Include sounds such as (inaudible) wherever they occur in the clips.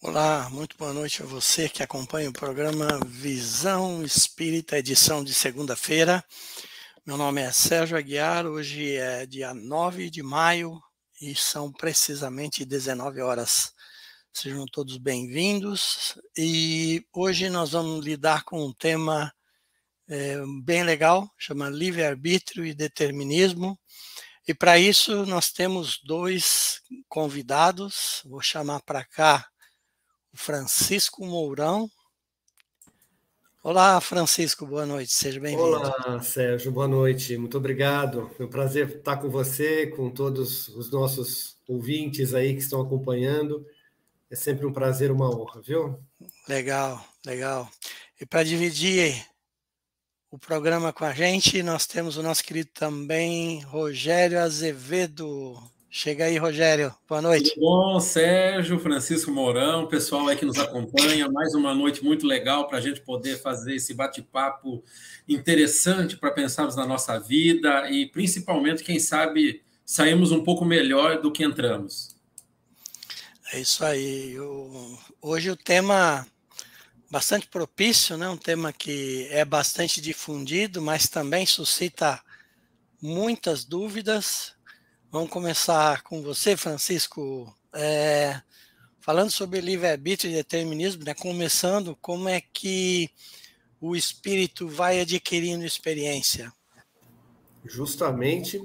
Olá, muito boa noite a você que acompanha o programa Visão Espírita, edição de segunda-feira. Meu nome é Sérgio Aguiar, hoje é dia 9 de maio e são precisamente 19 horas. Sejam todos bem-vindos e hoje nós vamos lidar com um tema é, bem legal, chama livre-arbítrio e determinismo. E para isso nós temos dois convidados, vou chamar para cá Francisco Mourão. Olá, Francisco, boa noite, seja bem-vindo. Olá, Sérgio, boa noite, muito obrigado. É um prazer estar com você, com todos os nossos ouvintes aí que estão acompanhando. É sempre um prazer, uma honra, viu? Legal, legal. E para dividir o programa com a gente, nós temos o nosso querido também Rogério Azevedo. Chega aí, Rogério. Boa noite. Tudo bom, Sérgio, Francisco Mourão, pessoal aí que nos acompanha. Mais uma noite muito legal para a gente poder fazer esse bate-papo interessante para pensarmos na nossa vida e, principalmente, quem sabe, saímos um pouco melhor do que entramos. É isso aí. hoje o tema bastante propício, né? um tema que é bastante difundido, mas também suscita muitas dúvidas Vamos começar com você, Francisco, é, falando sobre livre-arbítrio e determinismo, né, começando, como é que o espírito vai adquirindo experiência? Justamente,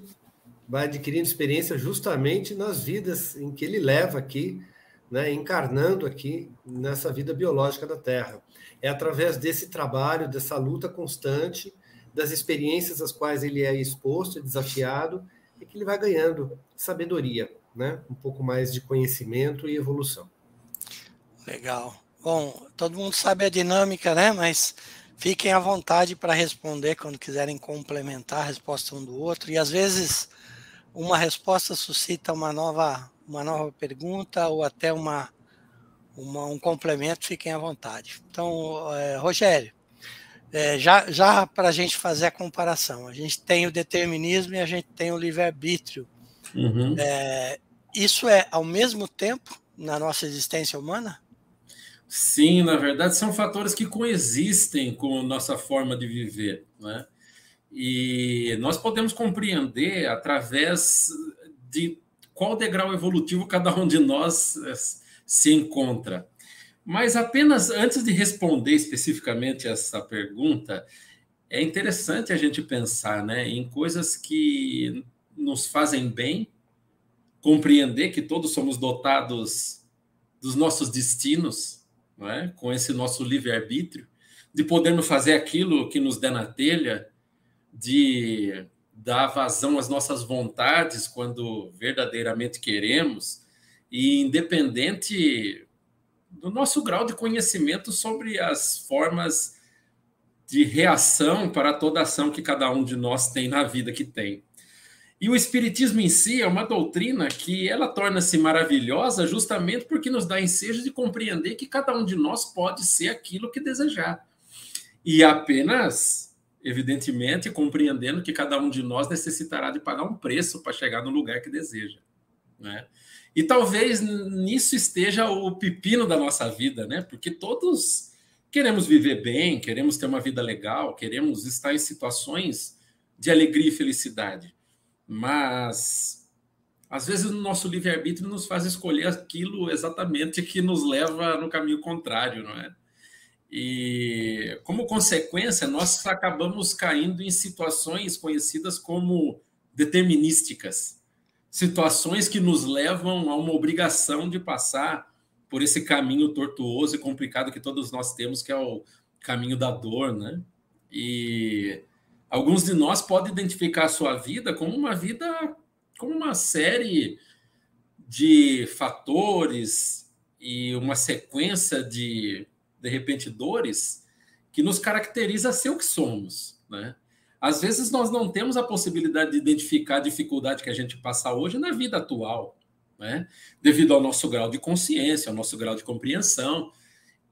vai adquirindo experiência justamente nas vidas em que ele leva aqui, né, encarnando aqui nessa vida biológica da Terra. É através desse trabalho, dessa luta constante, das experiências às quais ele é exposto, desafiado, é que ele vai ganhando sabedoria, né? um pouco mais de conhecimento e evolução. Legal. Bom, todo mundo sabe a dinâmica, né? Mas fiquem à vontade para responder quando quiserem complementar a resposta um do outro. E às vezes uma resposta suscita uma nova, uma nova pergunta ou até uma, uma um complemento. Fiquem à vontade. Então, é, Rogério, é, já já para a gente fazer a comparação, a gente tem o determinismo e a gente tem o livre-arbítrio. Uhum. É, isso é ao mesmo tempo na nossa existência humana? Sim, na verdade, são fatores que coexistem com a nossa forma de viver. Né? E nós podemos compreender através de qual degrau evolutivo cada um de nós eh, se encontra. Mas apenas antes de responder especificamente essa pergunta, é interessante a gente pensar né, em coisas que nos fazem bem, compreender que todos somos dotados dos nossos destinos, é? com esse nosso livre-arbítrio, de podermos fazer aquilo que nos der na telha, de dar vazão às nossas vontades quando verdadeiramente queremos, e independente do nosso grau de conhecimento sobre as formas de reação para toda ação que cada um de nós tem na vida que tem. E o espiritismo em si é uma doutrina que ela torna-se maravilhosa justamente porque nos dá ensejo de compreender que cada um de nós pode ser aquilo que desejar. E apenas, evidentemente, compreendendo que cada um de nós necessitará de pagar um preço para chegar no lugar que deseja, né? E talvez nisso esteja o pepino da nossa vida, né? Porque todos queremos viver bem, queremos ter uma vida legal, queremos estar em situações de alegria e felicidade. Mas às vezes o nosso livre-arbítrio nos faz escolher aquilo exatamente que nos leva no caminho contrário, não é? E como consequência, nós acabamos caindo em situações conhecidas como determinísticas situações que nos levam a uma obrigação de passar por esse caminho tortuoso e complicado que todos nós temos, que é o caminho da dor, né? E alguns de nós podem identificar a sua vida como uma vida, como uma série de fatores e uma sequência de, de repente, dores que nos caracteriza a ser o que somos, né? Às vezes nós não temos a possibilidade de identificar a dificuldade que a gente passa hoje na vida atual, né? devido ao nosso grau de consciência, ao nosso grau de compreensão.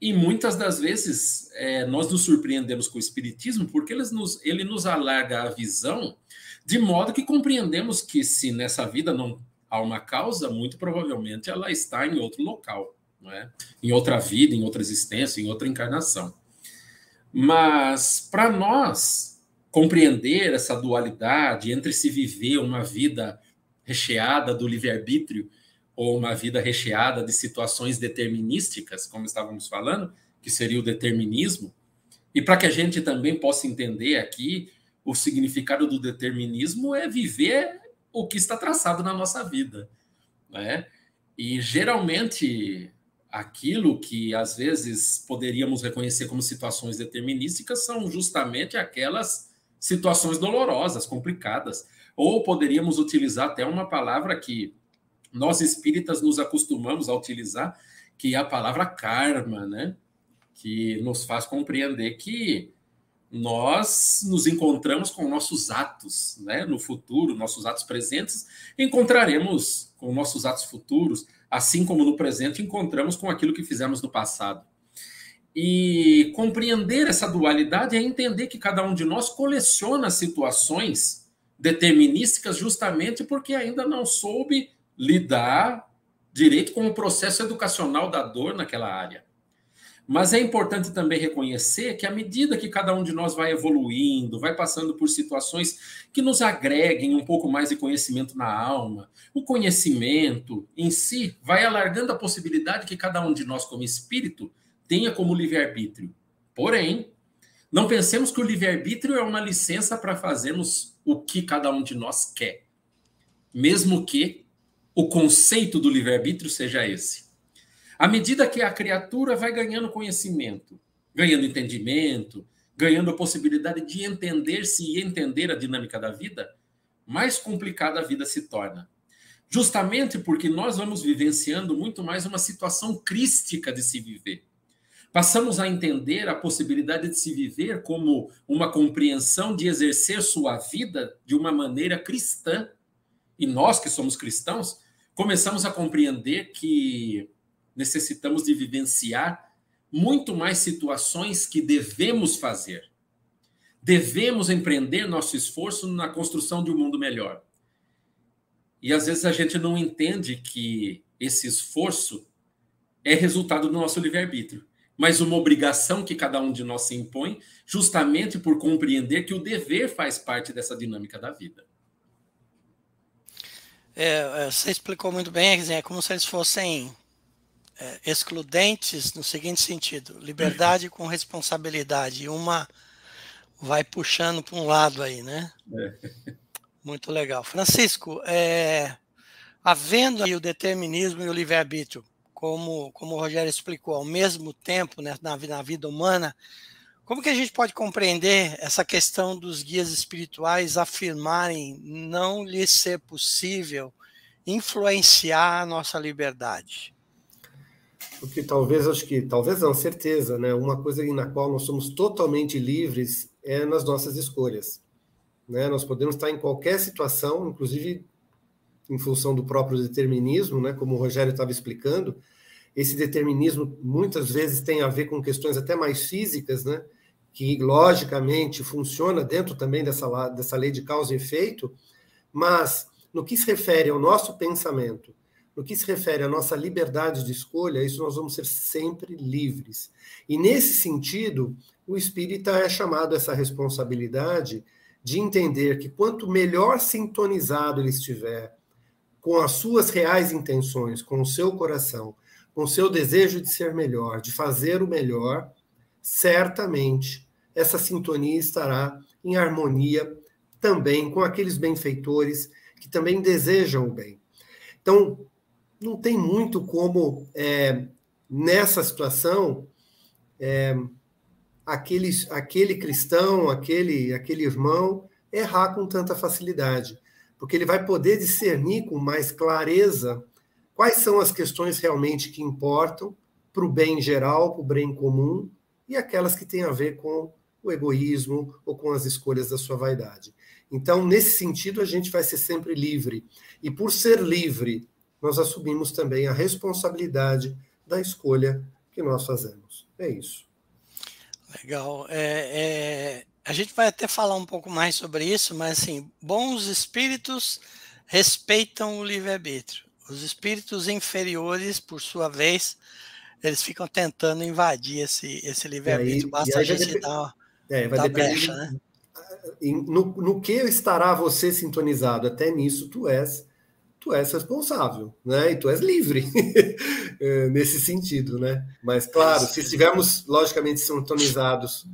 E muitas das vezes é, nós nos surpreendemos com o Espiritismo porque ele nos, ele nos alarga a visão de modo que compreendemos que se nessa vida não há uma causa, muito provavelmente ela está em outro local. é? em outra vida, em outra existência, em outra encarnação. Mas para nós compreender essa dualidade entre se viver uma vida recheada do livre-arbítrio ou uma vida recheada de situações determinísticas, como estávamos falando, que seria o determinismo, e para que a gente também possa entender aqui o significado do determinismo é viver o que está traçado na nossa vida, né? E geralmente aquilo que às vezes poderíamos reconhecer como situações determinísticas são justamente aquelas situações dolorosas, complicadas, ou poderíamos utilizar até uma palavra que nós espíritas nos acostumamos a utilizar, que é a palavra karma, né? Que nos faz compreender que nós nos encontramos com nossos atos, né? No futuro, nossos atos presentes, encontraremos com nossos atos futuros, assim como no presente encontramos com aquilo que fizemos no passado. E compreender essa dualidade é entender que cada um de nós coleciona situações determinísticas justamente porque ainda não soube lidar direito com o processo educacional da dor naquela área. Mas é importante também reconhecer que, à medida que cada um de nós vai evoluindo, vai passando por situações que nos agreguem um pouco mais de conhecimento na alma, o conhecimento em si vai alargando a possibilidade que cada um de nós, como espírito, tenha como livre-arbítrio. Porém, não pensemos que o livre-arbítrio é uma licença para fazermos o que cada um de nós quer, mesmo que o conceito do livre-arbítrio seja esse. À medida que a criatura vai ganhando conhecimento, ganhando entendimento, ganhando a possibilidade de entender-se e entender a dinâmica da vida, mais complicada a vida se torna. Justamente porque nós vamos vivenciando muito mais uma situação crística de se viver. Passamos a entender a possibilidade de se viver como uma compreensão de exercer sua vida de uma maneira cristã. E nós que somos cristãos, começamos a compreender que necessitamos de vivenciar muito mais situações que devemos fazer. Devemos empreender nosso esforço na construção de um mundo melhor. E às vezes a gente não entende que esse esforço é resultado do nosso livre-arbítrio, mas uma obrigação que cada um de nós se impõe, justamente por compreender que o dever faz parte dessa dinâmica da vida. É, é você explicou muito bem, é como se eles fossem é, excludentes no seguinte sentido: liberdade com responsabilidade. Uma vai puxando para um lado aí, né? É. (laughs) Muito legal. Francisco, é, havendo aí o determinismo e o livre-arbítrio, como, como o Rogério explicou, ao mesmo tempo né, na, na vida humana, como que a gente pode compreender essa questão dos guias espirituais afirmarem não lhe ser possível influenciar a nossa liberdade? Porque talvez, acho que, talvez não, certeza, né? Uma coisa na qual nós somos totalmente livres é nas nossas escolhas. Né? Nós podemos estar em qualquer situação, inclusive em função do próprio determinismo, né? como o Rogério estava explicando. Esse determinismo muitas vezes tem a ver com questões até mais físicas, né? que logicamente funciona dentro também dessa, dessa lei de causa e efeito, mas no que se refere ao nosso pensamento, no que se refere à nossa liberdade de escolha, isso nós vamos ser sempre livres. E nesse sentido, o espírita é chamado a essa responsabilidade de entender que quanto melhor sintonizado ele estiver com as suas reais intenções, com o seu coração, com seu desejo de ser melhor, de fazer o melhor, certamente essa sintonia estará em harmonia também com aqueles benfeitores que também desejam o bem. Então, não tem muito como, é, nessa situação, é, aquele, aquele cristão, aquele, aquele irmão, errar com tanta facilidade, porque ele vai poder discernir com mais clareza quais são as questões realmente que importam para o bem geral, para o bem comum, e aquelas que têm a ver com o egoísmo ou com as escolhas da sua vaidade. Então, nesse sentido, a gente vai ser sempre livre. E por ser livre, nós assumimos também a responsabilidade da escolha que nós fazemos. É isso. Legal. É, é, a gente vai até falar um pouco mais sobre isso, mas assim, bons espíritos respeitam o livre-arbítrio. Os espíritos inferiores, por sua vez, eles ficam tentando invadir esse, esse livre-arbítrio. Basta a gente dar, é, vai dar brecha, né? No, no que estará você sintonizado? Até nisso tu és tu és responsável, né? E tu és livre é, (laughs) nesse sentido, né? Mas claro, se estivermos logicamente sintonizados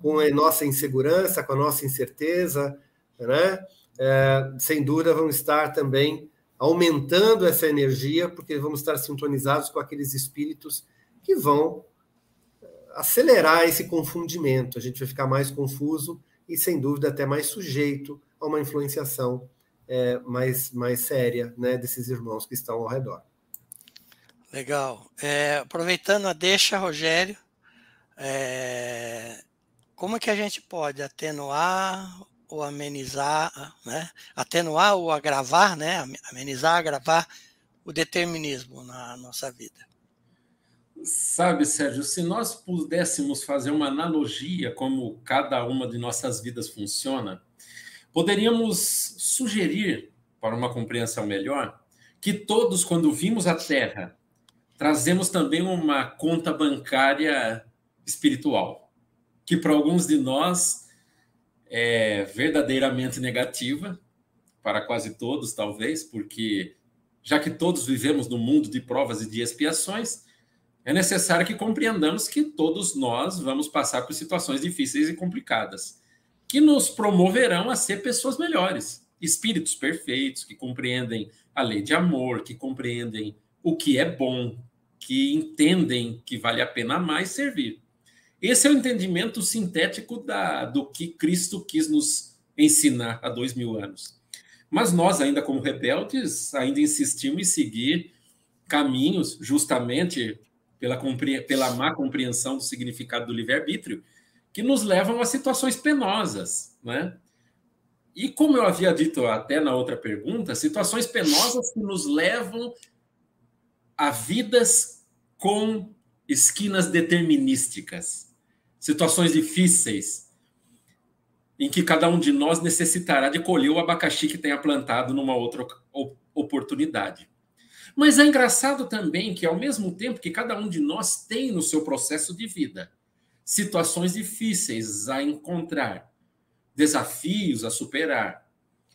com a nossa insegurança, com a nossa incerteza, né? É, sem dúvida vamos estar também aumentando essa energia, porque vamos estar sintonizados com aqueles espíritos que vão é, acelerar esse confundimento. A gente vai ficar mais confuso e, sem dúvida, até mais sujeito a uma influenciação é, mais, mais séria né, desses irmãos que estão ao redor. Legal. É, aproveitando a deixa, Rogério, é, como é que a gente pode atenuar ou amenizar, né? atenuar ou agravar, né? amenizar, agravar o determinismo na nossa vida? Sabe, Sérgio, se nós pudéssemos fazer uma analogia como cada uma de nossas vidas funciona, Poderíamos sugerir, para uma compreensão melhor, que todos, quando vimos a Terra, trazemos também uma conta bancária espiritual, que para alguns de nós é verdadeiramente negativa, para quase todos, talvez, porque já que todos vivemos no mundo de provas e de expiações, é necessário que compreendamos que todos nós vamos passar por situações difíceis e complicadas que nos promoverão a ser pessoas melhores, espíritos perfeitos, que compreendem a lei de amor, que compreendem o que é bom, que entendem que vale a pena mais servir. Esse é o entendimento sintético da, do que Cristo quis nos ensinar há dois mil anos. Mas nós, ainda como rebeldes, ainda insistimos em seguir caminhos, justamente pela, pela má compreensão do significado do livre-arbítrio, que nos levam a situações penosas, né? E como eu havia dito até na outra pergunta, situações penosas que nos levam a vidas com esquinas determinísticas, situações difíceis, em que cada um de nós necessitará de colher o abacaxi que tenha plantado numa outra oportunidade. Mas é engraçado também que, ao mesmo tempo que cada um de nós tem no seu processo de vida situações difíceis a encontrar, desafios a superar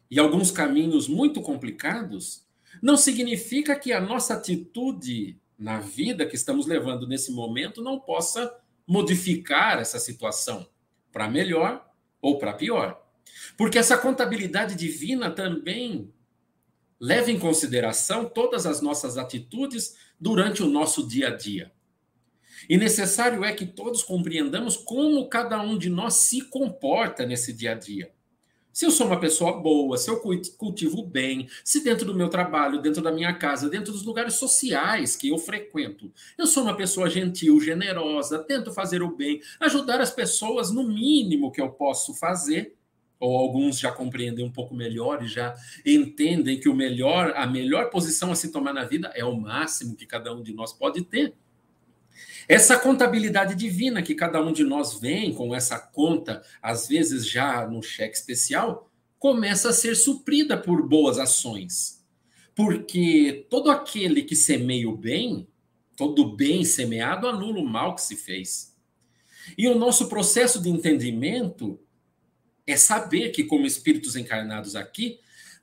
e alguns caminhos muito complicados, não significa que a nossa atitude na vida que estamos levando nesse momento não possa modificar essa situação para melhor ou para pior. Porque essa contabilidade divina também leva em consideração todas as nossas atitudes durante o nosso dia a dia. E necessário é que todos compreendamos como cada um de nós se comporta nesse dia a dia. Se eu sou uma pessoa boa, se eu cultivo bem, se dentro do meu trabalho, dentro da minha casa, dentro dos lugares sociais que eu frequento, eu sou uma pessoa gentil, generosa, tento fazer o bem, ajudar as pessoas no mínimo que eu posso fazer, ou alguns já compreendem um pouco melhor e já entendem que o melhor, a melhor posição a se tomar na vida é o máximo que cada um de nós pode ter. Essa contabilidade divina que cada um de nós vem com essa conta, às vezes já no cheque especial, começa a ser suprida por boas ações. Porque todo aquele que semeia o bem, todo bem semeado anula o mal que se fez. E o nosso processo de entendimento é saber que, como espíritos encarnados aqui,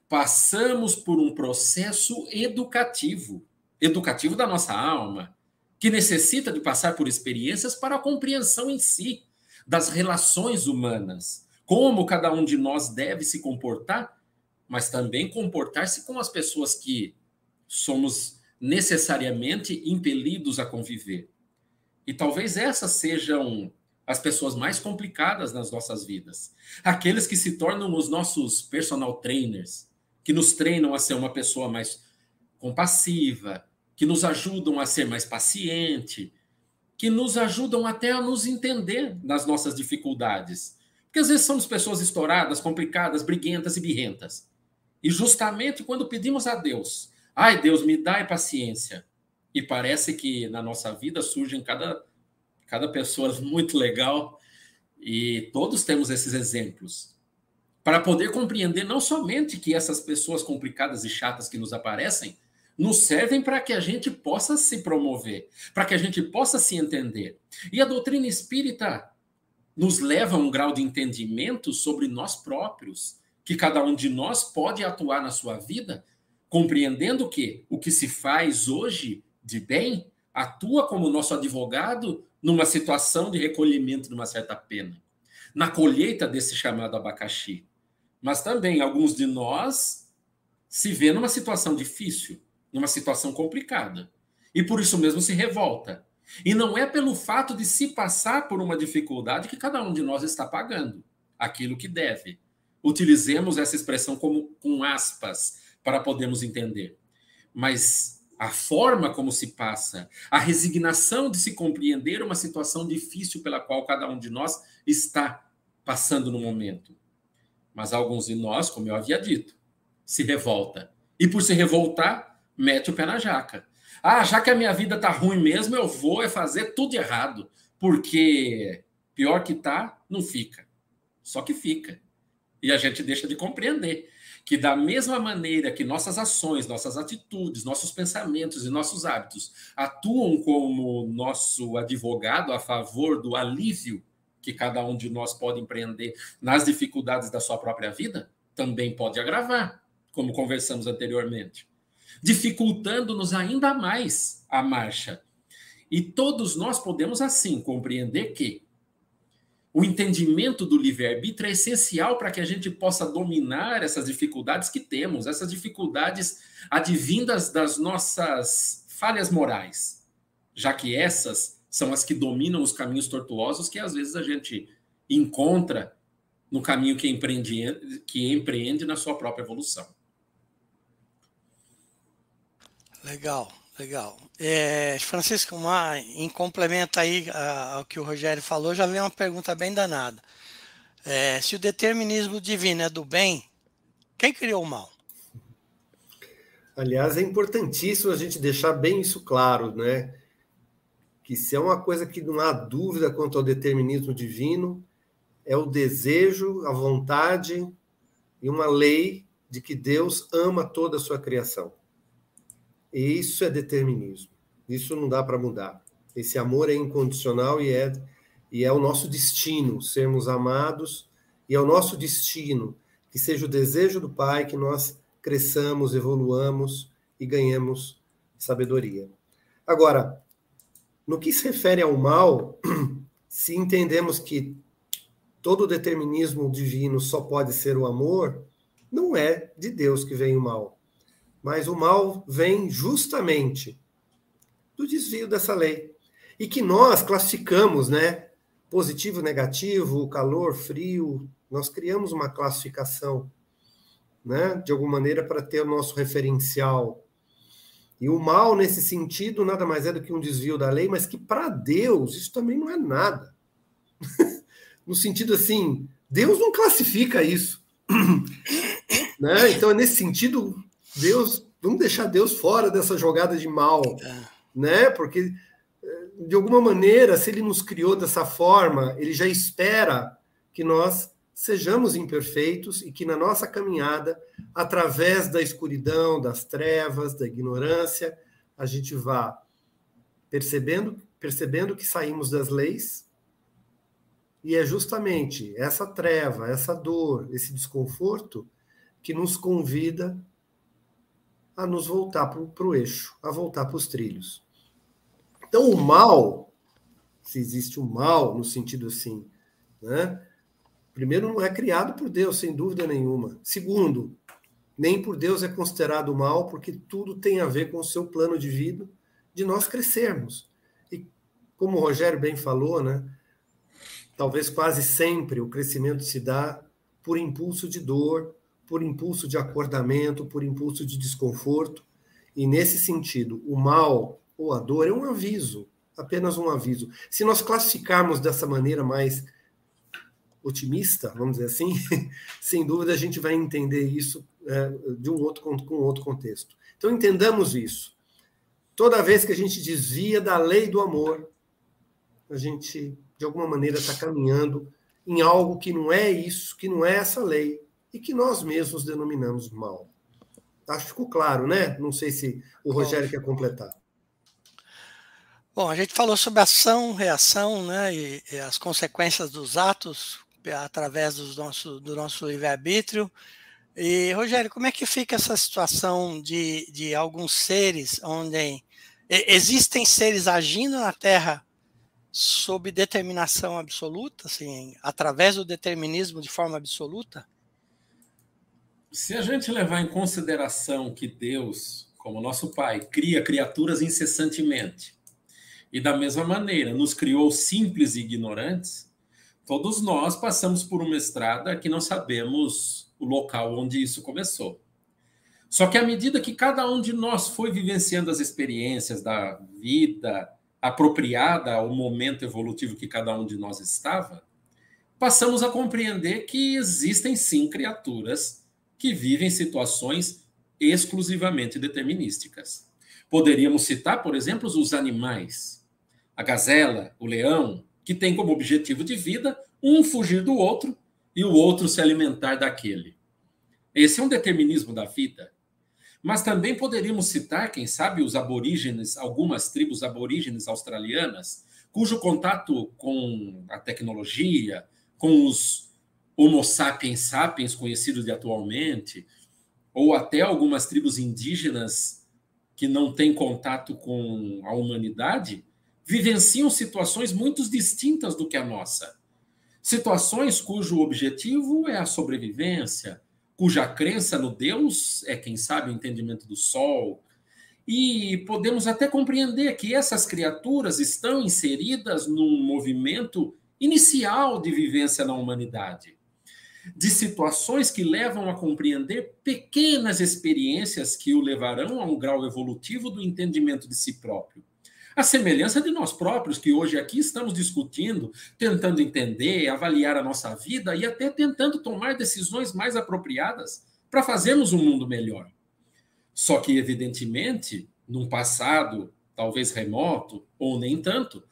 passamos por um processo educativo educativo da nossa alma, que necessita de passar por experiências para a compreensão em si das relações humanas, como cada um de nós deve se comportar, mas também comportar-se com as pessoas que somos necessariamente impelidos a conviver. E talvez essas sejam as pessoas mais complicadas nas nossas vidas. Aqueles que se tornam os nossos personal trainers, que nos treinam a ser uma pessoa mais compassiva, que nos ajudam a ser mais paciente, que nos ajudam até a nos entender nas nossas dificuldades. Porque às vezes somos pessoas estouradas, complicadas, briguentas e birrentas. E justamente quando pedimos a Deus, ai Deus, me dá paciência. E parece que na nossa vida surgem cada, cada pessoa muito legal e todos temos esses exemplos. Para poder compreender não somente que essas pessoas complicadas e chatas que nos aparecem nos servem para que a gente possa se promover, para que a gente possa se entender. E a doutrina espírita nos leva a um grau de entendimento sobre nós próprios, que cada um de nós pode atuar na sua vida, compreendendo que o que se faz hoje de bem atua como nosso advogado numa situação de recolhimento de uma certa pena, na colheita desse chamado abacaxi. Mas também alguns de nós se vê numa situação difícil, numa situação complicada. E por isso mesmo se revolta. E não é pelo fato de se passar por uma dificuldade que cada um de nós está pagando aquilo que deve. Utilizemos essa expressão como com aspas para podermos entender. Mas a forma como se passa, a resignação de se compreender uma situação difícil pela qual cada um de nós está passando no momento. Mas alguns de nós, como eu havia dito, se revolta. E por se revoltar, mete o pé na jaca. Ah, já que a minha vida tá ruim mesmo, eu vou é fazer tudo errado, porque pior que tá, não fica. Só que fica. E a gente deixa de compreender que da mesma maneira que nossas ações, nossas atitudes, nossos pensamentos e nossos hábitos atuam como nosso advogado a favor do alívio que cada um de nós pode empreender nas dificuldades da sua própria vida, também pode agravar, como conversamos anteriormente dificultando-nos ainda mais a marcha. E todos nós podemos, assim, compreender que o entendimento do livre-arbítrio é essencial para que a gente possa dominar essas dificuldades que temos, essas dificuldades advindas das nossas falhas morais, já que essas são as que dominam os caminhos tortuosos que às vezes a gente encontra no caminho que empreende, que empreende na sua própria evolução. Legal, legal. É, Francisco, uma, em complemento aí ao que o Rogério falou, já veio uma pergunta bem danada. É, se o determinismo divino é do bem, quem criou o mal? Aliás, é importantíssimo a gente deixar bem isso claro, né? Que se é uma coisa que não há dúvida quanto ao determinismo divino, é o desejo, a vontade e uma lei de que Deus ama toda a sua criação. E isso é determinismo. Isso não dá para mudar. Esse amor é incondicional e é, e é o nosso destino sermos amados, e é o nosso destino que seja o desejo do Pai que nós cresçamos, evoluamos e ganhemos sabedoria. Agora, no que se refere ao mal, (clears throat) se entendemos que todo determinismo divino só pode ser o amor, não é de Deus que vem o mal. Mas o mal vem justamente do desvio dessa lei. E que nós classificamos, né? Positivo, negativo, calor, frio, nós criamos uma classificação, né? De alguma maneira para ter o nosso referencial. E o mal, nesse sentido, nada mais é do que um desvio da lei, mas que para Deus isso também não é nada. (laughs) no sentido assim, Deus não classifica isso. (clears throat) né? Então, nesse sentido, Deus, vamos deixar Deus fora dessa jogada de mal, é. né? Porque eh, de alguma maneira, se ele nos criou dessa forma, ele já espera que nós sejamos imperfeitos e que na nossa caminhada, através da escuridão, das trevas, da ignorância, a gente vá percebendo, percebendo que saímos das leis. E é justamente essa treva, essa dor, esse desconforto que nos convida a nos voltar para o eixo, a voltar para os trilhos. Então, o mal, se existe o mal no sentido assim, né? Primeiro, não é criado por Deus, sem dúvida nenhuma. Segundo, nem por Deus é considerado mal, porque tudo tem a ver com o seu plano de vida, de nós crescermos. E como o Rogério bem falou, né? Talvez quase sempre o crescimento se dá por impulso de dor, por impulso de acordamento, por impulso de desconforto. E nesse sentido, o mal ou a dor é um aviso, apenas um aviso. Se nós classificarmos dessa maneira mais otimista, vamos dizer assim, (laughs) sem dúvida a gente vai entender isso é, de um outro com outro contexto. Então entendamos isso. Toda vez que a gente desvia da lei do amor, a gente de alguma maneira está caminhando em algo que não é isso, que não é essa lei, e que nós mesmos denominamos mal. Acho que ficou claro, né? Não sei se o Rogério Bom. quer completar. Bom, a gente falou sobre ação, reação, né, e, e as consequências dos atos através do nosso, do nosso livre-arbítrio. E, Rogério, como é que fica essa situação de, de alguns seres onde existem seres agindo na Terra sob determinação absoluta, assim, através do determinismo de forma absoluta? Se a gente levar em consideração que Deus, como nosso Pai, cria criaturas incessantemente, e da mesma maneira nos criou simples e ignorantes, todos nós passamos por uma estrada que não sabemos o local onde isso começou. Só que à medida que cada um de nós foi vivenciando as experiências da vida apropriada ao momento evolutivo que cada um de nós estava, passamos a compreender que existem sim criaturas que vivem situações exclusivamente determinísticas. Poderíamos citar, por exemplo, os animais, a gazela, o leão, que tem como objetivo de vida um fugir do outro e o outro se alimentar daquele. Esse é um determinismo da vida. Mas também poderíamos citar, quem sabe, os aborígenes, algumas tribos aborígenes australianas, cujo contato com a tecnologia, com os Homo sapiens sapiens conhecidos de atualmente, ou até algumas tribos indígenas que não têm contato com a humanidade, vivenciam situações muito distintas do que a nossa. Situações cujo objetivo é a sobrevivência, cuja crença no Deus é, quem sabe, o entendimento do sol. E podemos até compreender que essas criaturas estão inseridas num movimento inicial de vivência na humanidade, de situações que levam a compreender pequenas experiências que o levarão a um grau evolutivo do entendimento de si próprio. A semelhança de nós próprios, que hoje aqui estamos discutindo, tentando entender, avaliar a nossa vida e até tentando tomar decisões mais apropriadas para fazermos um mundo melhor. Só que, evidentemente, num passado talvez remoto ou nem tanto,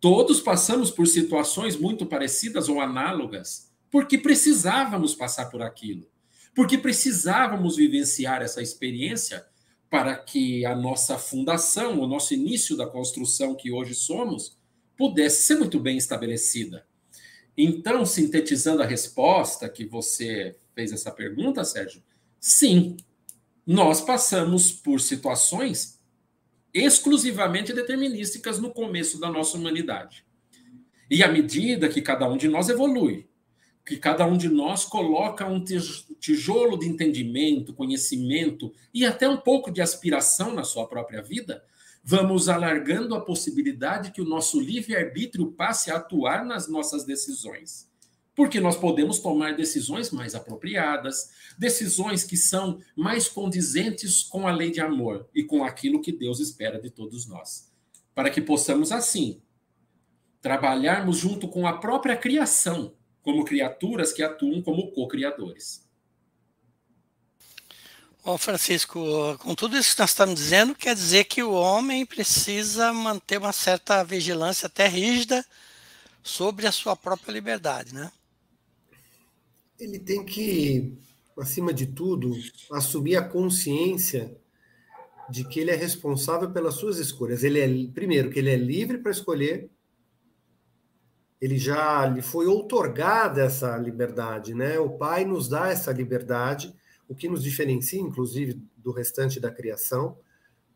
todos passamos por situações muito parecidas ou análogas, porque precisávamos passar por aquilo, porque precisávamos vivenciar essa experiência para que a nossa fundação, o nosso início da construção que hoje somos, pudesse ser muito bem estabelecida. Então, sintetizando a resposta que você fez essa pergunta, Sérgio, sim, nós passamos por situações exclusivamente determinísticas no começo da nossa humanidade. E à medida que cada um de nós evolui, que cada um de nós coloca um tijolo de entendimento, conhecimento e até um pouco de aspiração na sua própria vida, vamos alargando a possibilidade que o nosso livre-arbítrio passe a atuar nas nossas decisões. Porque nós podemos tomar decisões mais apropriadas, decisões que são mais condizentes com a lei de amor e com aquilo que Deus espera de todos nós. Para que possamos, assim, trabalharmos junto com a própria criação como criaturas que atuam como co-criadores. Bom, Francisco, com tudo isso que nós estamos dizendo, quer dizer que o homem precisa manter uma certa vigilância até rígida sobre a sua própria liberdade, né? Ele tem que, acima de tudo, assumir a consciência de que ele é responsável pelas suas escolhas. Ele é, primeiro, que ele é livre para escolher ele já lhe foi outorgada essa liberdade, né? O Pai nos dá essa liberdade, o que nos diferencia, inclusive, do restante da criação,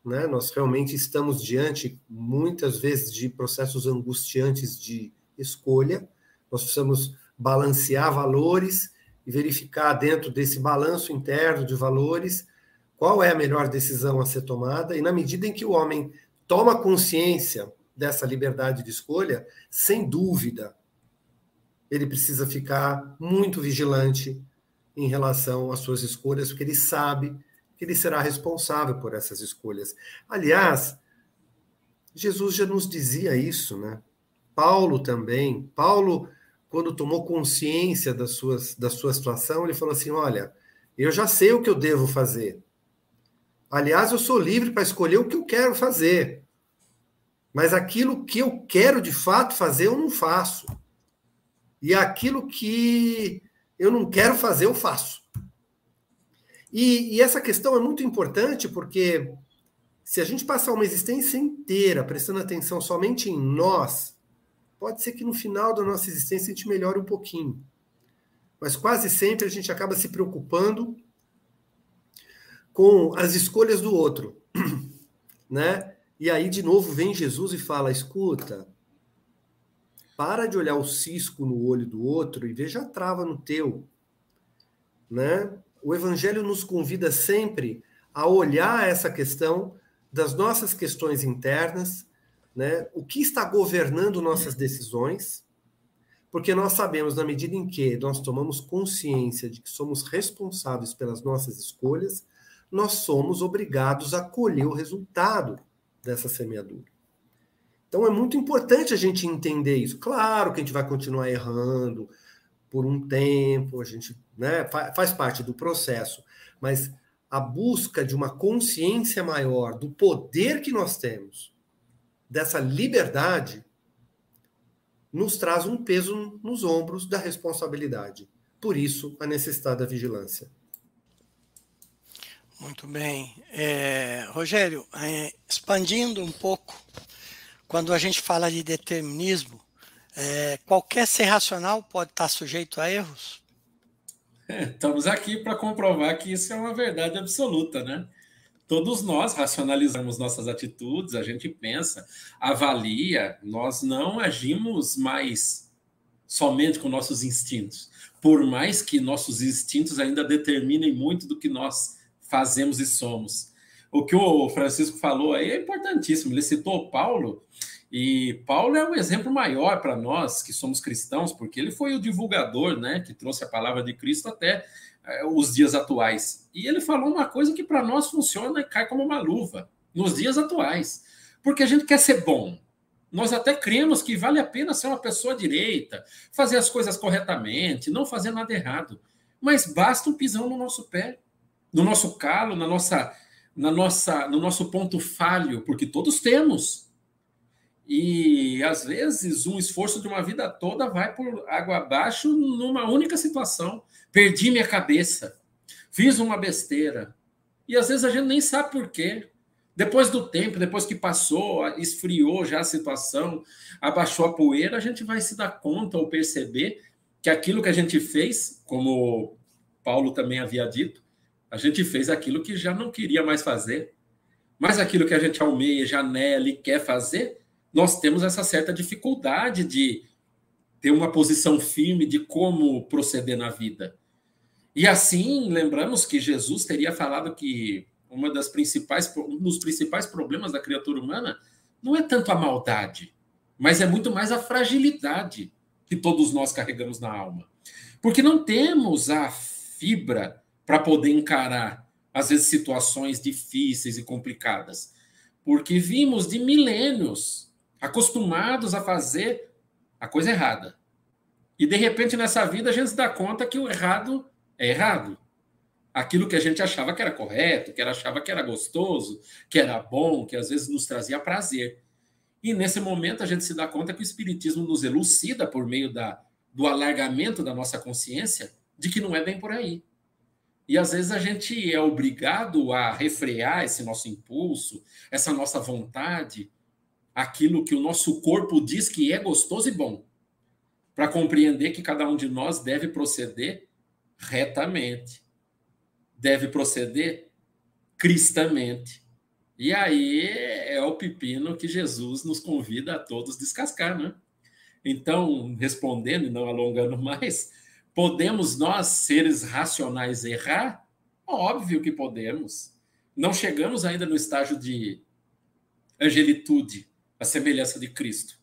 né? Nós realmente estamos diante, muitas vezes, de processos angustiantes de escolha. Nós precisamos balancear valores e verificar dentro desse balanço interno de valores qual é a melhor decisão a ser tomada. E na medida em que o homem toma consciência dessa liberdade de escolha, sem dúvida, ele precisa ficar muito vigilante em relação às suas escolhas, porque ele sabe que ele será responsável por essas escolhas. Aliás, Jesus já nos dizia isso, né? Paulo também. Paulo, quando tomou consciência das suas, da sua situação, ele falou assim: Olha, eu já sei o que eu devo fazer. Aliás, eu sou livre para escolher o que eu quero fazer. Mas aquilo que eu quero de fato fazer, eu não faço. E aquilo que eu não quero fazer, eu faço. E, e essa questão é muito importante porque se a gente passar uma existência inteira prestando atenção somente em nós, pode ser que no final da nossa existência a gente melhore um pouquinho. Mas quase sempre a gente acaba se preocupando com as escolhas do outro, (clears throat) né? E aí de novo vem Jesus e fala: "Escuta, para de olhar o cisco no olho do outro e veja a trava no teu", né? O evangelho nos convida sempre a olhar essa questão das nossas questões internas, né? o que está governando nossas decisões, porque nós sabemos, na medida em que nós tomamos consciência de que somos responsáveis pelas nossas escolhas, nós somos obrigados a colher o resultado dessa semeadura. Então é muito importante a gente entender isso. Claro que a gente vai continuar errando por um tempo, a gente né, faz parte do processo, mas a busca de uma consciência maior do poder que nós temos, dessa liberdade, nos traz um peso nos ombros da responsabilidade. Por isso, a necessidade da vigilância. Muito bem. É, Rogério, é, expandindo um pouco, quando a gente fala de determinismo, é, qualquer ser racional pode estar sujeito a erros? Estamos aqui para comprovar que isso é uma verdade absoluta, né? Todos nós racionalizamos nossas atitudes, a gente pensa, avalia, nós não agimos mais somente com nossos instintos. Por mais que nossos instintos ainda determinem muito do que nós fazemos e somos. O que o Francisco falou aí é importantíssimo. Ele citou Paulo, e Paulo é um exemplo maior para nós que somos cristãos, porque ele foi o divulgador, né, que trouxe a palavra de Cristo até é, os dias atuais. E ele falou uma coisa que para nós funciona e cai como uma luva nos dias atuais, porque a gente quer ser bom. Nós até cremos que vale a pena ser uma pessoa direita, fazer as coisas corretamente, não fazer nada errado. Mas basta um pisão no nosso pé, no nosso calo, na nossa, na nossa, no nosso ponto falho, porque todos temos. E às vezes um esforço de uma vida toda vai por água abaixo numa única situação. Perdi minha cabeça, fiz uma besteira. E às vezes a gente nem sabe por quê. Depois do tempo, depois que passou, esfriou já a situação, abaixou a poeira, a gente vai se dar conta ou perceber que aquilo que a gente fez, como Paulo também havia dito, a gente fez aquilo que já não queria mais fazer. Mas aquilo que a gente almeja, anela e quer fazer, nós temos essa certa dificuldade de ter uma posição firme de como proceder na vida. E assim, lembramos que Jesus teria falado que uma das principais, um dos principais problemas da criatura humana não é tanto a maldade, mas é muito mais a fragilidade que todos nós carregamos na alma. Porque não temos a fibra para poder encarar, às vezes, situações difíceis e complicadas. Porque vimos de milênios acostumados a fazer a coisa errada. E de repente nessa vida a gente se dá conta que o errado é errado. Aquilo que a gente achava que era correto, que achava que era gostoso, que era bom, que às vezes nos trazia prazer. E nesse momento a gente se dá conta que o Espiritismo nos elucida por meio da, do alargamento da nossa consciência de que não é bem por aí. E às vezes a gente é obrigado a refrear esse nosso impulso, essa nossa vontade, aquilo que o nosso corpo diz que é gostoso e bom, para compreender que cada um de nós deve proceder retamente, deve proceder cristamente. E aí é o pepino que Jesus nos convida a todos descascar, né? Então, respondendo e não alongando mais, podemos nós, seres racionais, errar? Óbvio que podemos. Não chegamos ainda no estágio de angelitude, a semelhança de Cristo.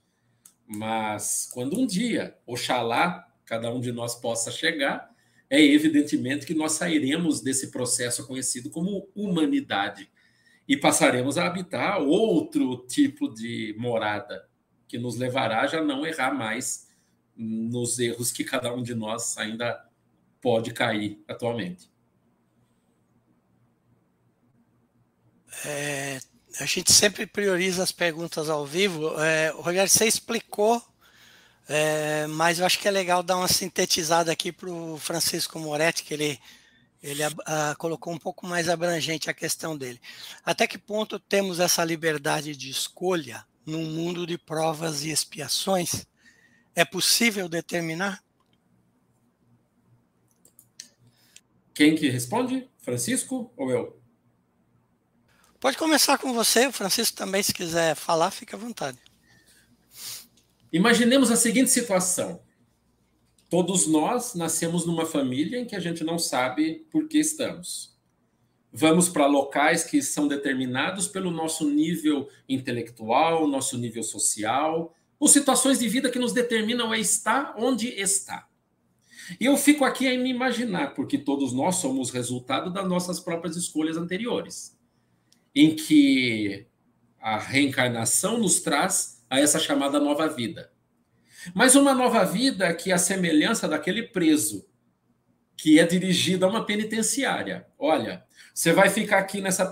Mas quando um dia, oxalá, cada um de nós possa chegar, é evidentemente que nós sairemos desse processo conhecido como humanidade e passaremos a habitar outro tipo de morada que nos levará a já não errar mais nos erros que cada um de nós ainda pode cair atualmente. É, a gente sempre prioriza as perguntas ao vivo. É, Rogério, você explicou, é, mas eu acho que é legal dar uma sintetizada aqui para o Francisco Moretti, que ele Ele uh, colocou um pouco mais abrangente a questão dele. Até que ponto temos essa liberdade de escolha num mundo de provas e expiações? É possível determinar? Quem que responde? Francisco ou eu? Pode começar com você, o Francisco também, se quiser falar, fique à vontade. Imaginemos a seguinte situação. Todos nós nascemos numa família em que a gente não sabe por que estamos. Vamos para locais que são determinados pelo nosso nível intelectual, nosso nível social, ou situações de vida que nos determinam a estar onde está. E eu fico aqui a me imaginar, porque todos nós somos resultado das nossas próprias escolhas anteriores, em que a reencarnação nos traz a essa chamada nova vida. Mas uma nova vida que, a semelhança daquele preso, que é dirigido a uma penitenciária. Olha, você vai ficar aqui nessa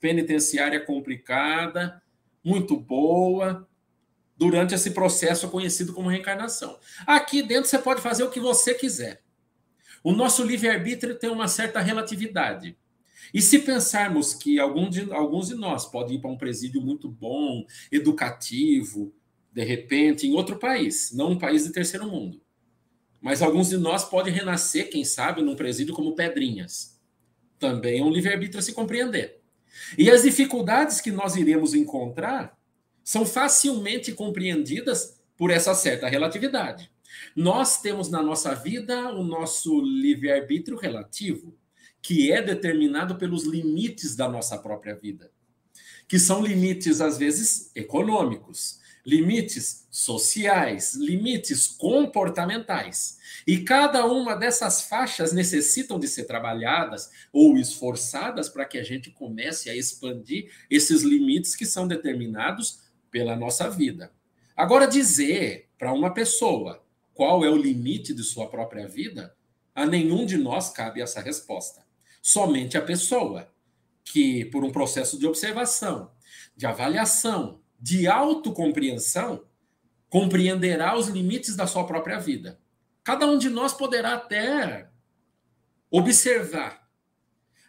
penitenciária complicada, muito boa, durante esse processo conhecido como reencarnação. Aqui dentro você pode fazer o que você quiser. O nosso livre-arbítrio tem uma certa relatividade. E se pensarmos que algum de, alguns de nós podem ir para um presídio muito bom, educativo, de repente, em outro país, não um país de terceiro mundo. Mas alguns de nós podem renascer, quem sabe, num presídio como Pedrinhas. Também é um livre-arbítrio a se compreender. E as dificuldades que nós iremos encontrar são facilmente compreendidas por essa certa relatividade. Nós temos na nossa vida o nosso livre-arbítrio relativo, que é determinado pelos limites da nossa própria vida, que são limites, às vezes, econômicos, limites sociais, limites comportamentais. E cada uma dessas faixas necessitam de ser trabalhadas ou esforçadas para que a gente comece a expandir esses limites que são determinados pela nossa vida. Agora, dizer para uma pessoa qual é o limite de sua própria vida, a nenhum de nós cabe essa resposta. Somente a pessoa que, por um processo de observação, de avaliação, de autocompreensão, compreenderá os limites da sua própria vida. Cada um de nós poderá até observar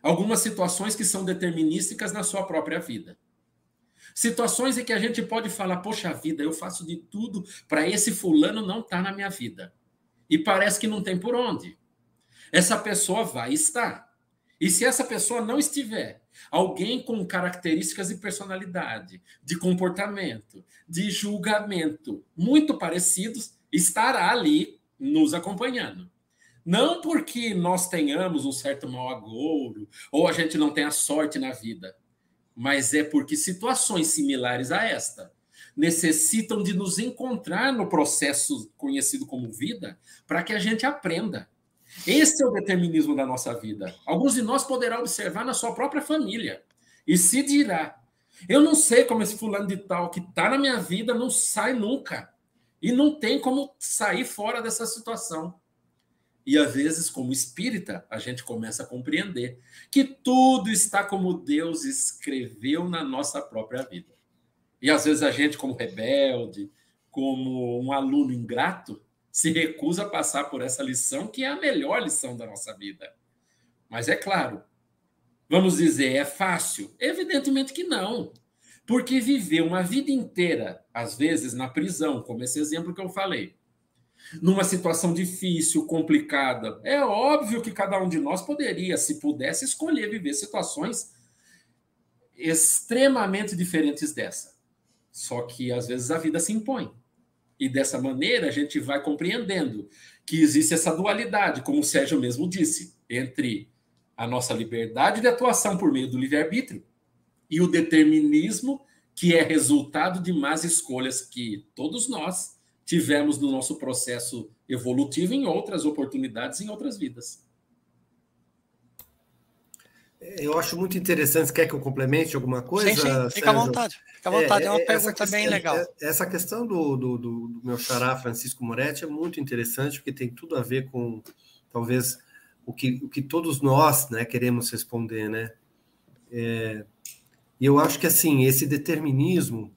algumas situações que são determinísticas na sua própria vida. Situações em que a gente pode falar, poxa vida, eu faço de tudo para esse fulano não estar tá na minha vida. E parece que não tem por onde. Essa pessoa vai estar. E se essa pessoa não estiver, alguém com características de personalidade, de comportamento, de julgamento muito parecidos, estará ali nos acompanhando. Não porque nós tenhamos um certo mau agouro ou a gente não tenha sorte na vida, mas é porque situações similares a esta necessitam de nos encontrar no processo conhecido como vida para que a gente aprenda. Esse é o determinismo da nossa vida. Alguns de nós poderão observar na sua própria família e se dirá: eu não sei como esse fulano de tal que está na minha vida não sai nunca. E não tem como sair fora dessa situação. E às vezes, como espírita, a gente começa a compreender que tudo está como Deus escreveu na nossa própria vida. E às vezes a gente, como rebelde, como um aluno ingrato, se recusa a passar por essa lição, que é a melhor lição da nossa vida. Mas é claro, vamos dizer, é fácil? Evidentemente que não. Porque viver uma vida inteira, às vezes na prisão, como esse exemplo que eu falei, numa situação difícil, complicada. É óbvio que cada um de nós poderia, se pudesse, escolher viver situações extremamente diferentes dessa. Só que às vezes a vida se impõe. E dessa maneira a gente vai compreendendo que existe essa dualidade, como o Sérgio mesmo disse, entre a nossa liberdade de atuação por meio do livre-arbítrio e o determinismo, que é resultado de más escolhas que todos nós tivemos no nosso processo evolutivo em outras oportunidades, em outras vidas. Eu acho muito interessante. Quer que eu complemente alguma coisa? Sim, sim. Fica à vontade. Fica à vontade. É, é uma pergunta questão, bem legal. É, essa questão do, do, do, meu xará Francisco Moretti é muito interessante, porque tem tudo a ver com, talvez, o que, o que todos nós né, queremos responder. Né? É, e eu acho que, assim, esse determinismo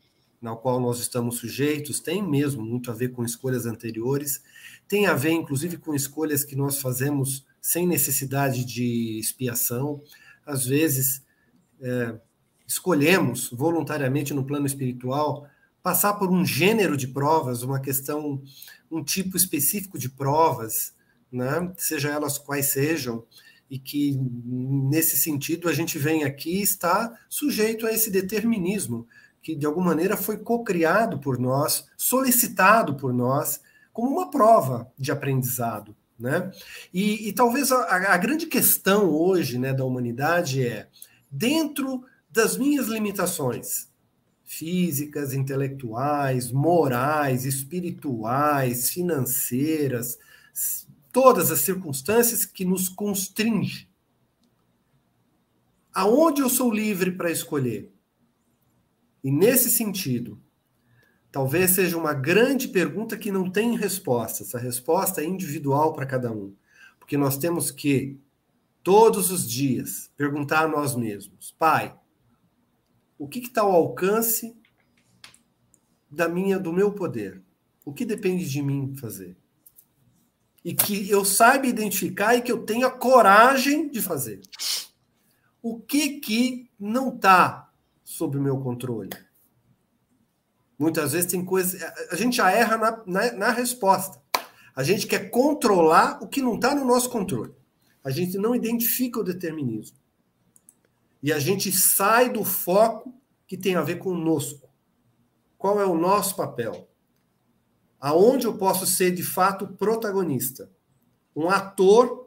na qual nós estamos sujeitos tem mesmo muito a ver com escolhas anteriores, tem a ver, inclusive, com escolhas que nós fazemos sem necessidade de expiação. Às vezes, é, escolhemos voluntariamente no plano espiritual passar por um gênero de provas, uma questão, um tipo específico de provas, né? seja elas quais sejam, e que, nesse sentido, a gente vem aqui está sujeito a esse determinismo, que de alguma maneira foi cocriado por nós, solicitado por nós, como uma prova de aprendizado. Né? E, e talvez a, a, grande questão hoje né, da humanidade é, dentro das minhas limitações físicas, intelectuais, morais, espirituais, financeiras, todas as circunstâncias que nos constringem. Aonde eu sou livre para escolher? E nesse sentido, talvez seja uma grande pergunta que não tem resposta. Essa resposta é individual para cada um. Porque nós temos que, todos os dias, perguntar a nós mesmos: Pai, o que está ao alcance da minha, do meu poder? O que depende de mim fazer? e que eu saiba identificar e que eu tenha coragem de fazer. O que que não está sob o meu controle? Muitas vezes tem coisas. A gente já erra na, na, na resposta. A gente quer controlar o que não está no nosso controle. A gente não identifica o determinismo. E a gente sai do foco que tem a ver conosco. Qual é o nosso papel? aonde eu posso ser de fato protagonista, um ator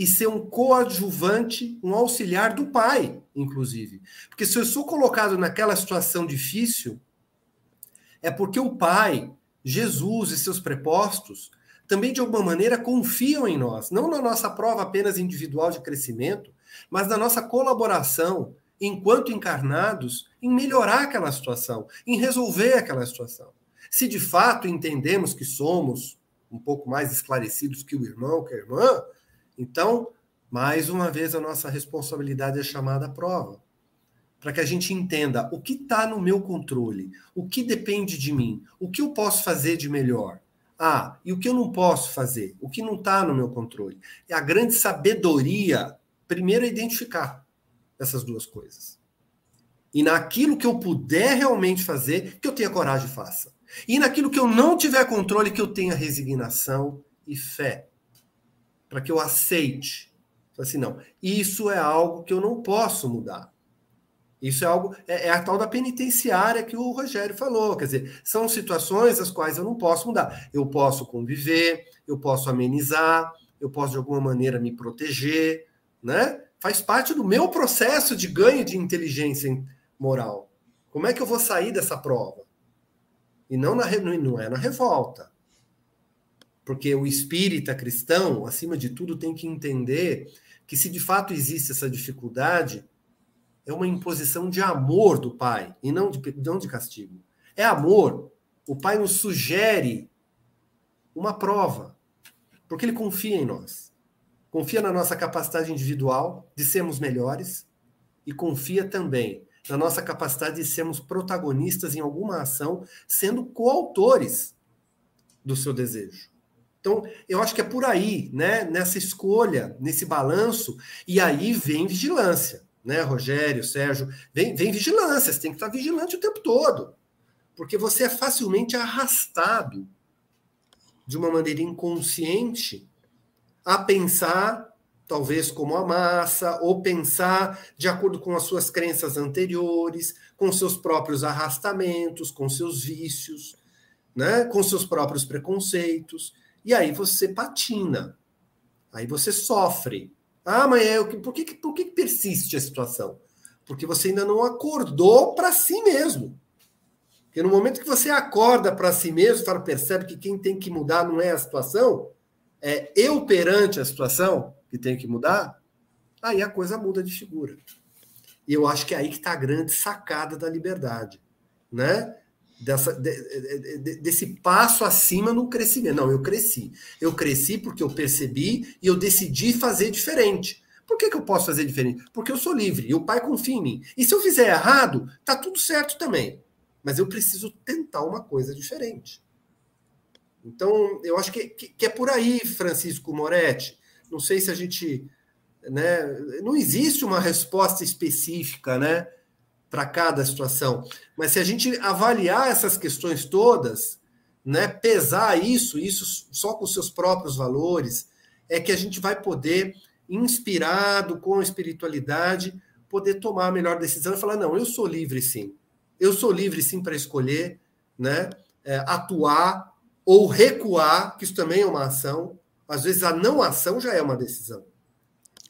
e ser um coadjuvante, um auxiliar do pai, inclusive. Porque se eu sou colocado naquela situação difícil, é porque o pai, Jesus e seus prepostos também de alguma maneira confiam em nós, não na nossa prova apenas individual de crescimento, mas na nossa colaboração enquanto encarnados em melhorar aquela situação, em resolver aquela situação. Se de fato entendemos que somos um pouco mais esclarecidos que o irmão, que a irmã, então, mais uma vez, a nossa responsabilidade é chamada à prova. Para que a gente entenda o que está no meu controle, o que depende de mim, o que eu posso fazer de melhor. Ah, e o que eu não posso fazer, o que não está no meu controle. E a grande sabedoria, primeiro, é identificar essas duas coisas. E naquilo que eu puder realmente fazer, que eu tenha coragem faça. E naquilo que eu não tiver controle, que eu tenha resignação e fé. Para que eu aceite. Assim, não, isso é algo que eu não posso mudar. Isso é algo. É, é, a tal da penitenciária que o Rogério falou. Quer dizer, são situações as quais eu não posso mudar. Eu posso conviver, eu posso amenizar, eu posso de alguma maneira me proteger, né? Faz parte do meu processo de ganho de inteligência moral. Como é que eu vou sair dessa prova? E não, na, não é na revolta. Porque o espírita cristão, acima de tudo, tem que entender que se de fato existe essa dificuldade, é uma imposição de amor do pai e não de, não de castigo. É amor. O pai nos sugere uma prova, porque ele confia em nós. Confia na nossa capacidade individual de sermos melhores e confia também na nossa capacidade de sermos protagonistas em alguma ação, sendo coautores do seu desejo. Então, eu acho que é por aí, né? Nessa escolha, nesse balanço, e aí vem vigilância, né, Rogério, Sérgio? Vem, vem vigilância, você tem que estar vigilante o tempo todo, porque você é facilmente arrastado de uma maneira inconsciente a pensar talvez como a massa, ou pensar de acordo com as suas crenças anteriores, com seus próprios arrastamentos, com seus vícios, né? com seus próprios preconceitos. E aí você patina, aí você sofre. Ah, mas é, por, que, por que persiste a situação? Porque você ainda não acordou para si mesmo. Porque no momento que você acorda para si mesmo, fala, percebe que quem tem que mudar não é a situação, é eu perante a situação, que tem que mudar, aí a coisa muda de figura. E eu acho que é aí que está a grande sacada da liberdade, né? Dessa, de, de, desse passo acima no crescimento. Não, eu cresci. Eu cresci porque eu percebi e eu decidi fazer diferente. Por que, que eu posso fazer diferente? Porque eu sou livre e o pai confia em mim. E se eu fizer errado, tá tudo certo também. Mas eu preciso tentar uma coisa diferente. Então, eu acho que, que, que é por aí, Francisco Moretti não sei se a gente, né, não existe uma resposta específica, né, para cada situação, mas se a gente avaliar essas questões todas, né, pesar isso, isso só com seus próprios valores, é que a gente vai poder, inspirado com a espiritualidade, poder tomar a melhor decisão e falar: não, eu sou livre sim. Eu sou livre sim para escolher, né, é, atuar ou recuar, que isso também é uma ação. Às vezes a não ação já é uma decisão.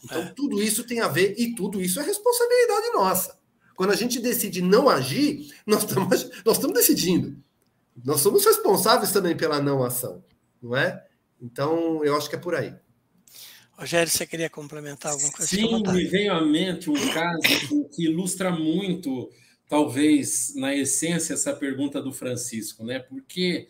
Então, é. tudo isso tem a ver, e tudo isso é responsabilidade nossa. Quando a gente decide não agir, nós estamos, (laughs) nós estamos decidindo. Nós somos responsáveis também pela não ação, não é? Então, eu acho que é por aí. Rogério, você queria complementar alguma coisa? Sim, me veio à mente um caso que ilustra muito, talvez, na essência, essa pergunta do Francisco, né? Porque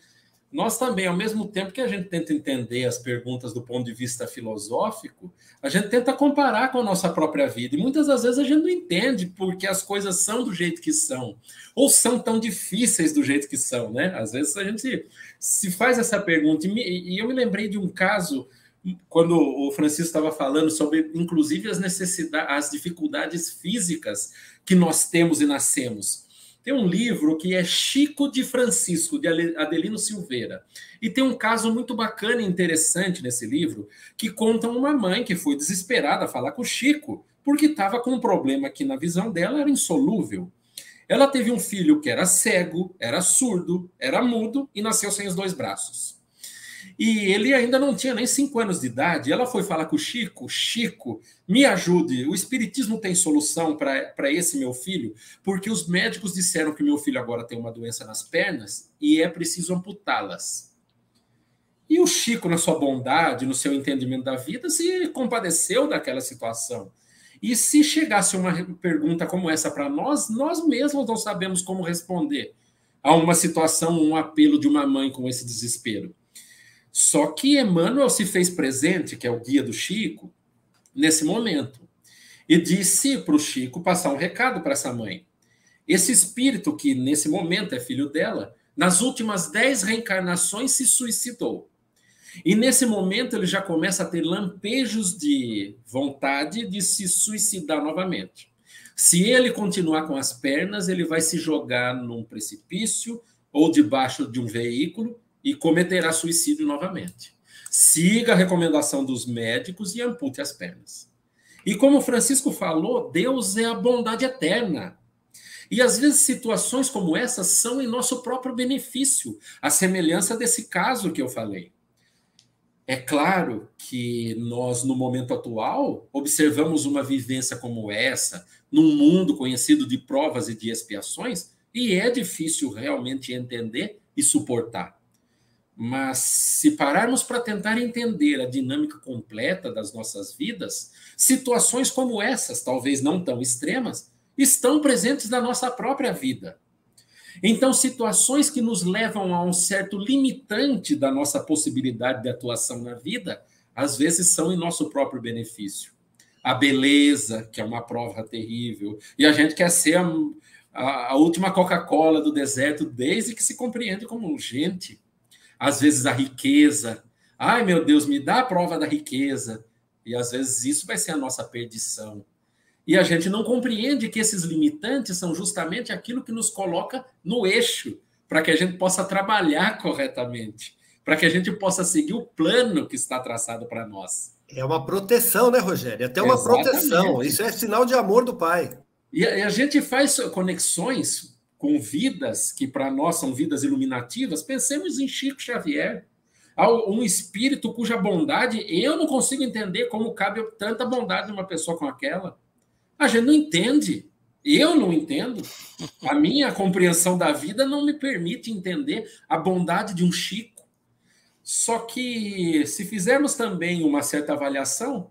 nós também, ao mesmo tempo que a gente tenta entender as perguntas do ponto de vista filosófico, a gente tenta comparar com a nossa própria vida. E muitas das vezes a gente não entende porque as coisas são do jeito que são, ou são tão difíceis do jeito que são, né? Às vezes a gente se faz essa pergunta. E eu me lembrei de um caso quando o Francisco estava falando sobre, inclusive, as necessidades, as dificuldades físicas que nós temos e nascemos. Tem um livro que é Chico de Francisco, de Adelino Silveira. E tem um caso muito bacana e interessante nesse livro, que conta uma mãe que foi desesperada a falar com o Chico, porque estava com um problema que, na visão dela, era insolúvel. Ela teve um filho que era cego, era surdo, era mudo e nasceu sem os dois braços. E ele ainda não tinha nem cinco anos de idade. Ela foi falar com o Chico: Chico, me ajude. O Espiritismo tem solução para esse meu filho, porque os médicos disseram que meu filho agora tem uma doença nas pernas e é preciso amputá-las. E o Chico, na sua bondade, no seu entendimento da vida, se compadeceu daquela situação. E se chegasse uma pergunta como essa para nós, nós mesmos não sabemos como responder a uma situação, um apelo de uma mãe com esse desespero. Só que Emmanuel se fez presente, que é o guia do Chico, nesse momento, e disse para o Chico passar um recado para essa mãe. Esse espírito, que nesse momento é filho dela, nas últimas dez reencarnações se suicidou. E nesse momento ele já começa a ter lampejos de vontade de se suicidar novamente. Se ele continuar com as pernas, ele vai se jogar num precipício ou debaixo de um veículo e cometerá suicídio novamente. Siga a recomendação dos médicos e ampute as pernas. E como Francisco falou, Deus é a bondade eterna. E às vezes situações como essas são em nosso próprio benefício, a semelhança desse caso que eu falei. É claro que nós, no momento atual, observamos uma vivência como essa, num mundo conhecido de provas e de expiações, e é difícil realmente entender e suportar. Mas se pararmos para tentar entender a dinâmica completa das nossas vidas, situações como essas, talvez não tão extremas, estão presentes na nossa própria vida. Então, situações que nos levam a um certo limitante da nossa possibilidade de atuação na vida, às vezes são em nosso próprio benefício. A beleza, que é uma prova terrível, e a gente quer ser a, a, a última Coca-Cola do deserto desde que se compreende como gente às vezes a riqueza. Ai, meu Deus, me dá a prova da riqueza. E às vezes isso vai ser a nossa perdição. E a gente não compreende que esses limitantes são justamente aquilo que nos coloca no eixo, para que a gente possa trabalhar corretamente, para que a gente possa seguir o plano que está traçado para nós. É uma proteção, né, Rogério? É até uma Exatamente. proteção. Isso é sinal de amor do pai. E a, gente faz conexões com vidas que para nós são vidas iluminativas, pensemos em Chico Xavier, um espírito cuja bondade eu não consigo entender como cabe tanta bondade numa pessoa com aquela. A gente não entende. Eu não entendo. A minha compreensão da vida não me permite entender a bondade de um Chico. Só que se fizermos também uma certa avaliação,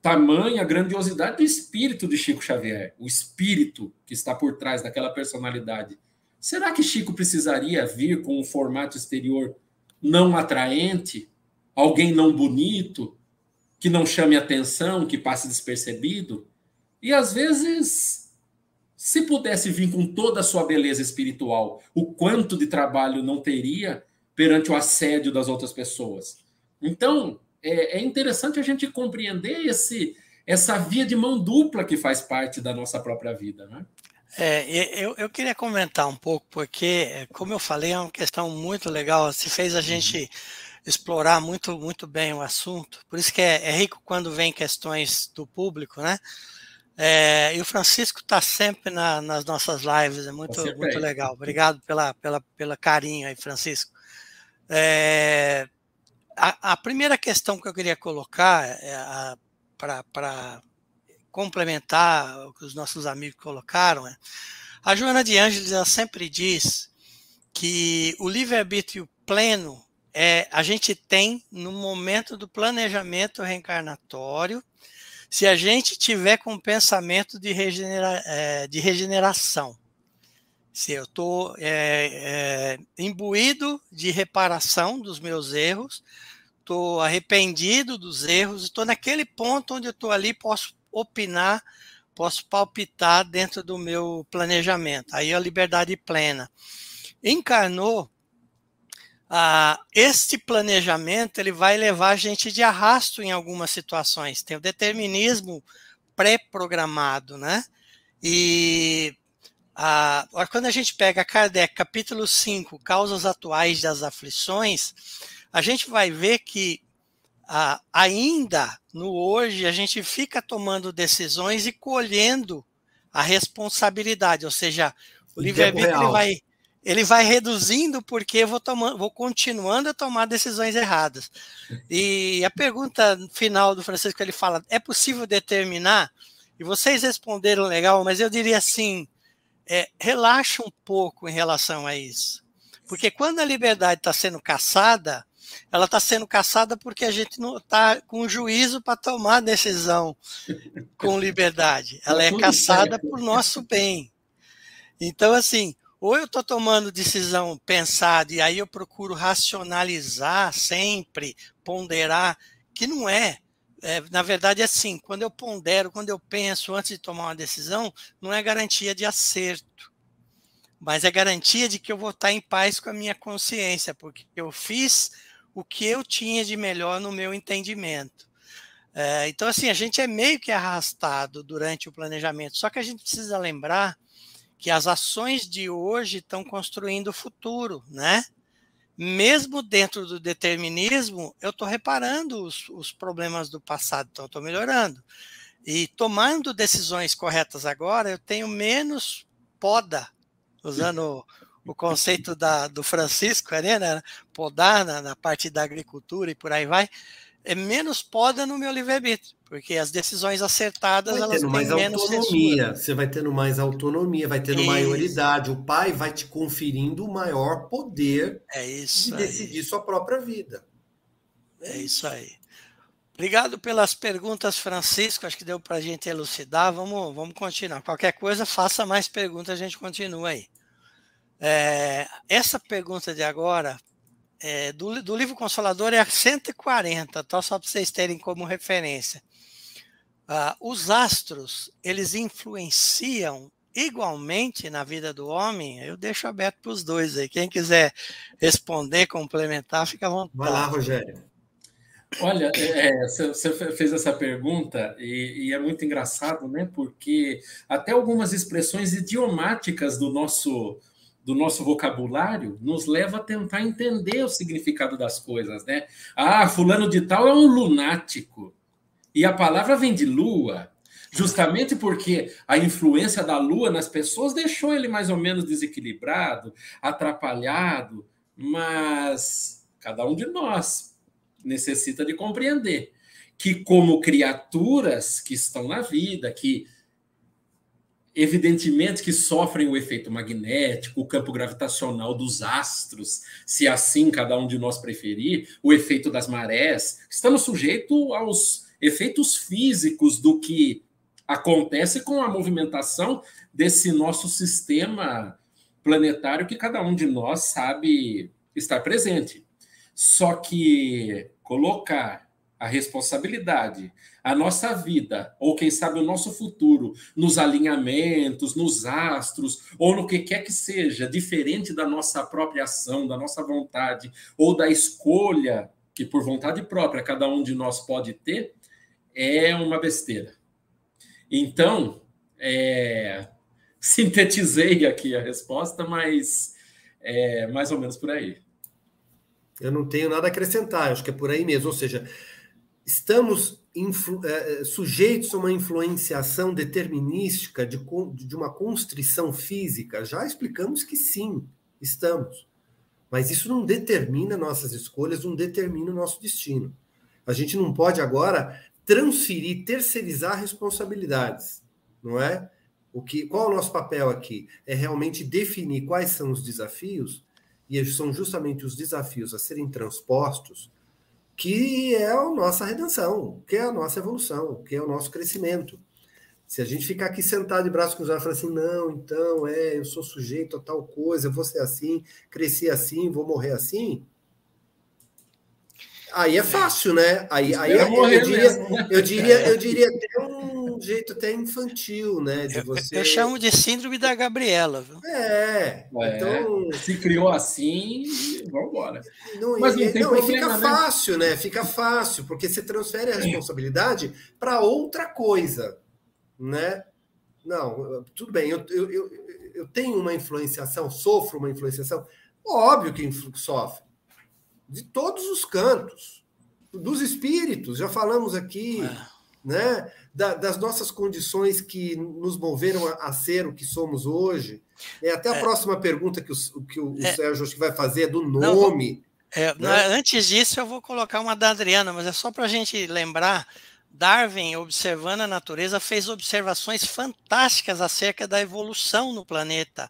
tamanha grandiosidade do espírito de Chico Xavier, o espírito que está por trás daquela personalidade. Será que Chico precisaria vir com um formato exterior não atraente, alguém não bonito, que não chame atenção, que passe despercebido? E às vezes, se pudesse vir com toda a sua beleza espiritual, o quanto de trabalho não teria perante o assédio das outras pessoas? Então, é, é interessante a gente compreender esse, essa via de mão dupla que faz parte da nossa própria vida, né? É, eu, eu queria comentar um pouco, porque, como eu falei, é uma questão muito legal, se fez a gente uhum. explorar muito, muito bem o assunto, por isso que é, é rico quando vem questões do público, né? É, e o Francisco está sempre na, nas nossas lives, é muito, tá muito legal. Obrigado pela, pela, pela carinho aí, Francisco. É, a, primeira questão que eu queria colocar é para complementar o que os nossos amigos colocaram é a Joana de Ângeles ela sempre diz que o livre-arbítrio pleno é a gente tem no momento do planejamento reencarnatório se a gente tiver com pensamento de, regenera, é, de regeneração. Se eu estou é, é, imbuído de reparação dos meus erros, estou arrependido dos erros, estou naquele ponto onde eu estou ali, posso opinar, posso palpitar dentro do meu planejamento. Aí a liberdade plena. Encarnou ah, este planejamento ele vai levar a gente de arrasto em algumas situações. Tem o determinismo pré-programado, né? E ah, quando a gente pega Kardec, capítulo 5, causas atuais das aflições, a gente vai ver que ah, ainda no hoje a gente fica tomando decisões e colhendo a responsabilidade, ou seja, o livre-arbítrio vai ele vai reduzindo porque vou, tomando, vou continuando a tomar decisões erradas. E a pergunta final do Francisco, ele fala, é possível determinar? E vocês responderam legal, mas eu diria assim, é, relaxa um pouco em relação a isso. Porque quando a liberdade está sendo caçada, ela está sendo caçada porque a gente não está com juízo para tomar decisão com liberdade. Ela é caçada por nosso bem. Então, assim, ou eu estou tomando decisão pensada e aí eu procuro racionalizar sempre, ponderar, que não é. É. Na verdade, assim: quando eu pondero, quando eu penso antes de tomar uma decisão, não é garantia de acerto, mas é garantia de que eu vou estar em paz com a minha consciência, porque eu fiz o que eu tinha de melhor no meu entendimento. É, então, assim, a gente é meio que arrastado durante o planejamento, só que a gente precisa lembrar que as ações de hoje estão construindo o futuro, né? Mesmo dentro do determinismo, eu estou reparando os, os, problemas do passado, então estou melhorando. E tomando decisões corretas agora, eu tenho menos poda, usando o, o conceito da, do Francisco, né? podar na, na parte da agricultura e por aí vai é menos poda no meu livre-arbítrio, porque as decisões acertadas vai elas têm mais autonomia. Censura. Você vai tendo mais autonomia, vai tendo isso. maioridade. O pai vai te conferindo o maior poder é de decidir sua própria vida. É isso aí. Obrigado pelas perguntas, Francisco. Acho que deu para a gente elucidar. Vamos, vamos continuar. Qualquer coisa, faça mais perguntas, a gente continua aí. É, essa pergunta de agora é, do, do, livro Consolador é a 140, tá? só para vocês terem como referência. Ah, os astros, eles influenciam igualmente na vida do homem? Eu deixo aberto para os dois aí. Quem quiser responder, complementar, fica à vontade. Vai lá, Rogério. Olha, é, você fez essa pergunta e, e, é muito engraçado, né? Porque até algumas expressões idiomáticas do nosso do nosso vocabulário nos leva a tentar entender o significado das coisas, né? Ah, fulano de tal é um lunático. E a palavra vem de lua, justamente porque a influência da lua nas pessoas deixou ele mais ou menos desequilibrado, atrapalhado, mas cada um de nós necessita de compreender que como criaturas que estão na vida, que evidentemente que sofrem o efeito magnético, o campo gravitacional dos astros, se assim cada um de nós preferir, o efeito das marés. Estamos sujeitos aos efeitos físicos do que acontece com a movimentação desse nosso sistema planetário que cada um de nós sabe estar presente. Só que colocar a responsabilidade a nossa vida, ou quem sabe o nosso futuro, nos alinhamentos, nos astros, ou no que quer que seja, diferente da nossa própria ação, da nossa vontade, ou da escolha que por vontade própria cada um de nós pode ter, é uma besteira. Então, é, (laughs) sintetizei aqui a resposta, mas é mais ou menos por aí. Eu não tenho nada a acrescentar, acho que é por aí mesmo. Ou seja, estamos é, sujeitos a uma influenciação determinística de, de uma constrição física? Já explicamos que sim, estamos. Mas isso não determina nossas escolhas, não determina o nosso destino. A gente não pode agora transferir, terceirizar responsabilidades, não é? O que, qual é o nosso papel aqui? É realmente definir quais são os desafios, e são justamente os desafios a serem transpostos, que é a nossa redenção, que é a nossa evolução, que é o nosso crescimento. Se a gente ficar aqui sentado de braços cruzados e falar assim, não, então, é, eu sou sujeito a tal coisa, vou ser assim, cresci assim, vou morrer assim, aí é fácil, né? Aí, aí eu, eu, diria, né? eu, diria, eu diria até um jeito até infantil, né? De você... eu, eu chamo de síndrome da Gabriela. Viu? É, é, então... Se criou assim, vamos embora. Não, Mas não, e, tem não, problema, fica né? fácil, né? Fica fácil, porque você transfere a responsabilidade para outra coisa né? Não, tudo bem, eu, eu, eu, eu tenho uma influenciação, sofro uma influenciação, óbvio que sofre, de todos os cantos, dos espíritos, já falamos aqui, é. né? Da, das nossas condições que nos moveram a, a, ser o que somos hoje. É até a é. próxima pergunta que o, que o, é. Sérgio acho que vai fazer é do nome. Não, é, né? Antes disso, eu vou colocar uma da Adriana, mas é só para a gente lembrar Darwin, observando a natureza, fez observações fantásticas acerca da evolução no planeta.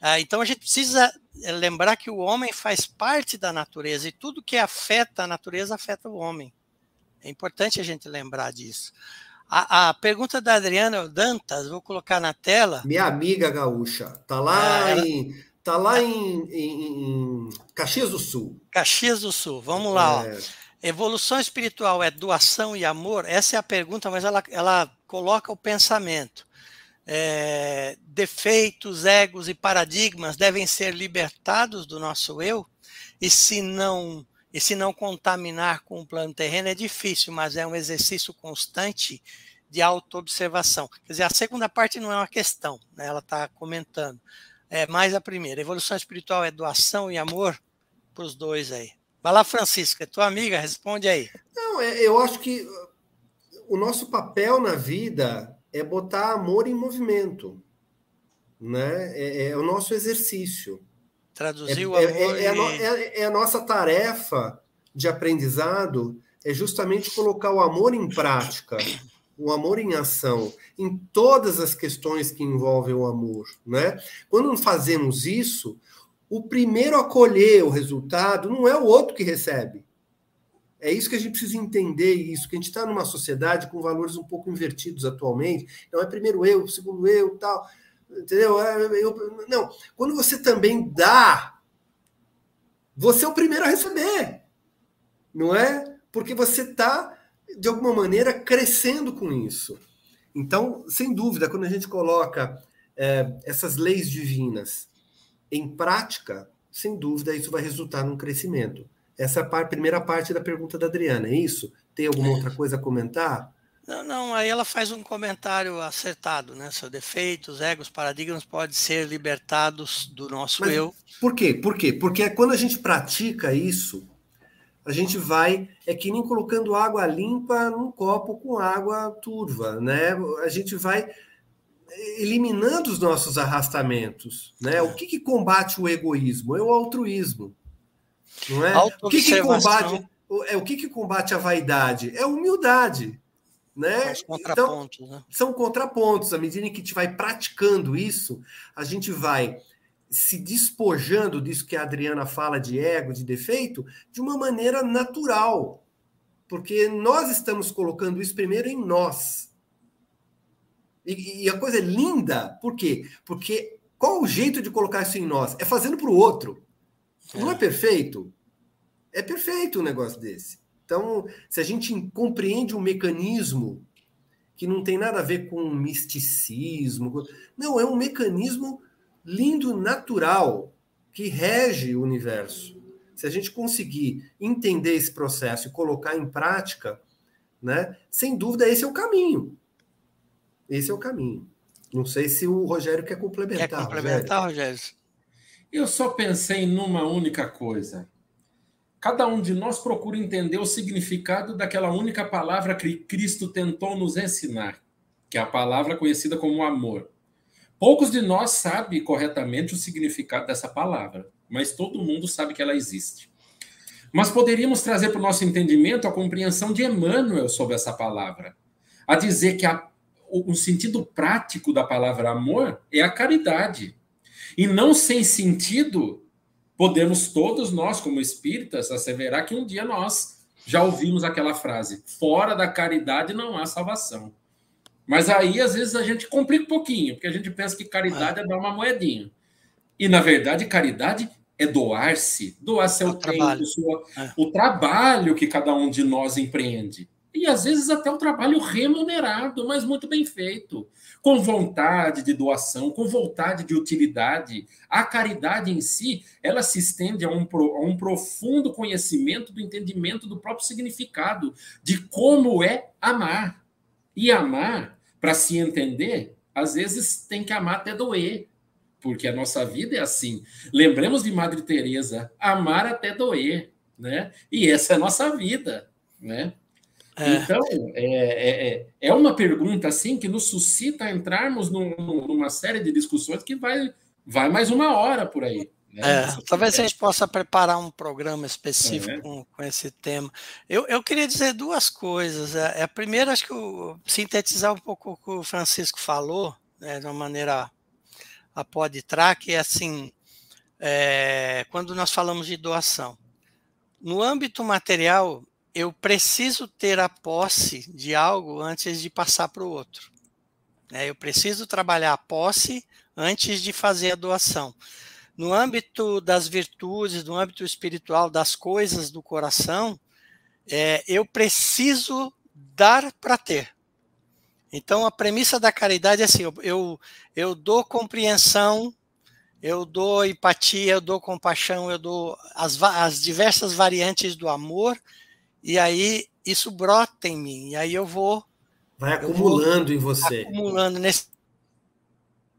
Ah, então a gente precisa eh, lembrar que o homem faz parte da natureza e tudo que afeta a natureza afeta o homem. É importante a gente lembrar disso. A, a pergunta da Adriana Dantas, vou colocar na tela. Minha amiga gaúcha, tá lá é, em tá lá em, em, em, Caxias do Sul. Caxias do Sul, vamos lá. É. Evolução espiritual é doação e amor? Essa é a pergunta, mas ela, ela coloca o pensamento. É, defeitos, egos e paradigmas devem ser libertados do nosso eu? E se não e se não contaminar com o plano terreno é difícil, mas é um exercício constante de autoobservação. Quer dizer, a segunda parte não é uma questão, né? ela está comentando. É mais a primeira. Evolução espiritual é doação e amor para os dois aí. Vai lá, Francisca, tua amiga, responde aí. Não, é, eu acho que o nosso papel na vida é botar amor em movimento, né? É, é o nosso exercício. Traduzir o é, é, amor. É, e... é, a nossa tarefa de aprendizado é justamente colocar o amor em prática, o amor em ação, em todas as questões que envolvem o amor, né? Quando fazemos isso, o primeiro a colher o resultado não é o outro que recebe. É isso que a gente precisa entender, isso, que a gente está numa sociedade com valores um pouco invertidos atualmente. Não é primeiro eu, segundo eu, tal. Entendeu? É, eu, não. Quando você também dá, você é o primeiro a receber. Não é? Porque você está, de alguma maneira, crescendo com isso. Então, sem dúvida, quando a gente coloca é, essas leis divinas em prática, sem dúvida, isso vai resultar num crescimento. Essa é a primeira parte da pergunta da Adriana, é isso? Tem alguma é. outra coisa a comentar? Não, não, aí ela faz um comentário acertado, né? Seus defeitos, egos, paradigmas podem ser libertados do nosso Mas eu. Por quê? Por quê? Porque quando a gente pratica isso, a gente vai, é que nem colocando água limpa num copo com água turva, né? A gente vai eliminando os nossos arrastamentos. Né? O que, que combate o egoísmo? É o altruísmo. Não é? O que, que combate é o que, que combate a vaidade? É a humildade. Né? Os contrapontos, então, né? São contrapontos. À medida em que a gente vai praticando isso, a gente vai se despojando disso que a Adriana fala de ego, de defeito, de uma maneira natural. Porque nós estamos colocando isso primeiro em nós. E, e, a coisa é linda, por quê? Porque qual o jeito de colocar isso em nós? É fazendo para o outro. Não é perfeito? É perfeito um negócio desse. Então, se a gente compreende um mecanismo que não tem nada a ver com misticismo, não, é um mecanismo lindo, natural, que rege o universo. se a gente conseguir entender esse processo e colocar em prática, né, sem dúvida esse é o caminho. Esse é o caminho. Não sei se o Rogério quer complementar. Quer complementar, Rogério? Rogério? Eu só pensei numa única coisa. Cada um de nós procura entender o significado daquela única palavra que Cristo tentou nos ensinar, que é a palavra conhecida como amor. Poucos de nós sabem corretamente o significado dessa palavra, mas todo mundo sabe que ela existe. Mas poderíamos trazer para o nosso entendimento a compreensão de Emmanuel sobre essa palavra, a dizer que a, o, o sentido prático da palavra amor é a caridade. E não sem sentido, podemos todos nós, como espíritas, asseverar que um dia nós já ouvimos aquela frase: fora da caridade não há salvação. Mas aí, às vezes, a gente complica um pouquinho, porque a gente pensa que caridade é, é dar uma moedinha. E, na verdade, caridade é doar-se, doar seu o tempo, trabalho. Sua, é. o trabalho que cada um de nós empreende. E, às vezes, até o trabalho remunerado, mas muito bem feito, com vontade de doação, com vontade de utilidade. A caridade em si, ela se estende a um, a um profundo conhecimento do entendimento do próprio significado, de como é amar. E amar, para se entender, às vezes tem que amar até doer, porque a nossa vida é assim. Lembremos de Madre Teresa, amar até doer, né? E essa é a nossa vida, né? É. Então, é, é, é, é uma pergunta assim que nos suscita entrarmos num, numa série de discussões que vai, vai mais uma hora por aí. Né? É, talvez a gente possa preparar um programa específico é. com, com, esse tema. Eu, eu queria dizer duas coisas. É, é a primeira, acho que eu, sintetizar um pouco o que o Francisco falou, né, de uma maneira a pode que é assim, é, quando nós falamos de doação. No âmbito material, eu preciso ter a posse de algo antes de passar para o outro. Né? Eu preciso trabalhar a posse antes de fazer a doação no âmbito das virtudes, no âmbito espiritual, das coisas do coração, é, eu preciso dar para ter. Então, a premissa da caridade é assim: eu, eu, eu dou compreensão, eu dou empatia, eu dou compaixão, eu dou as, as diversas variantes do amor, e aí isso brota em mim, e aí eu vou. Vai acumulando vou, em você. Acumulando nesse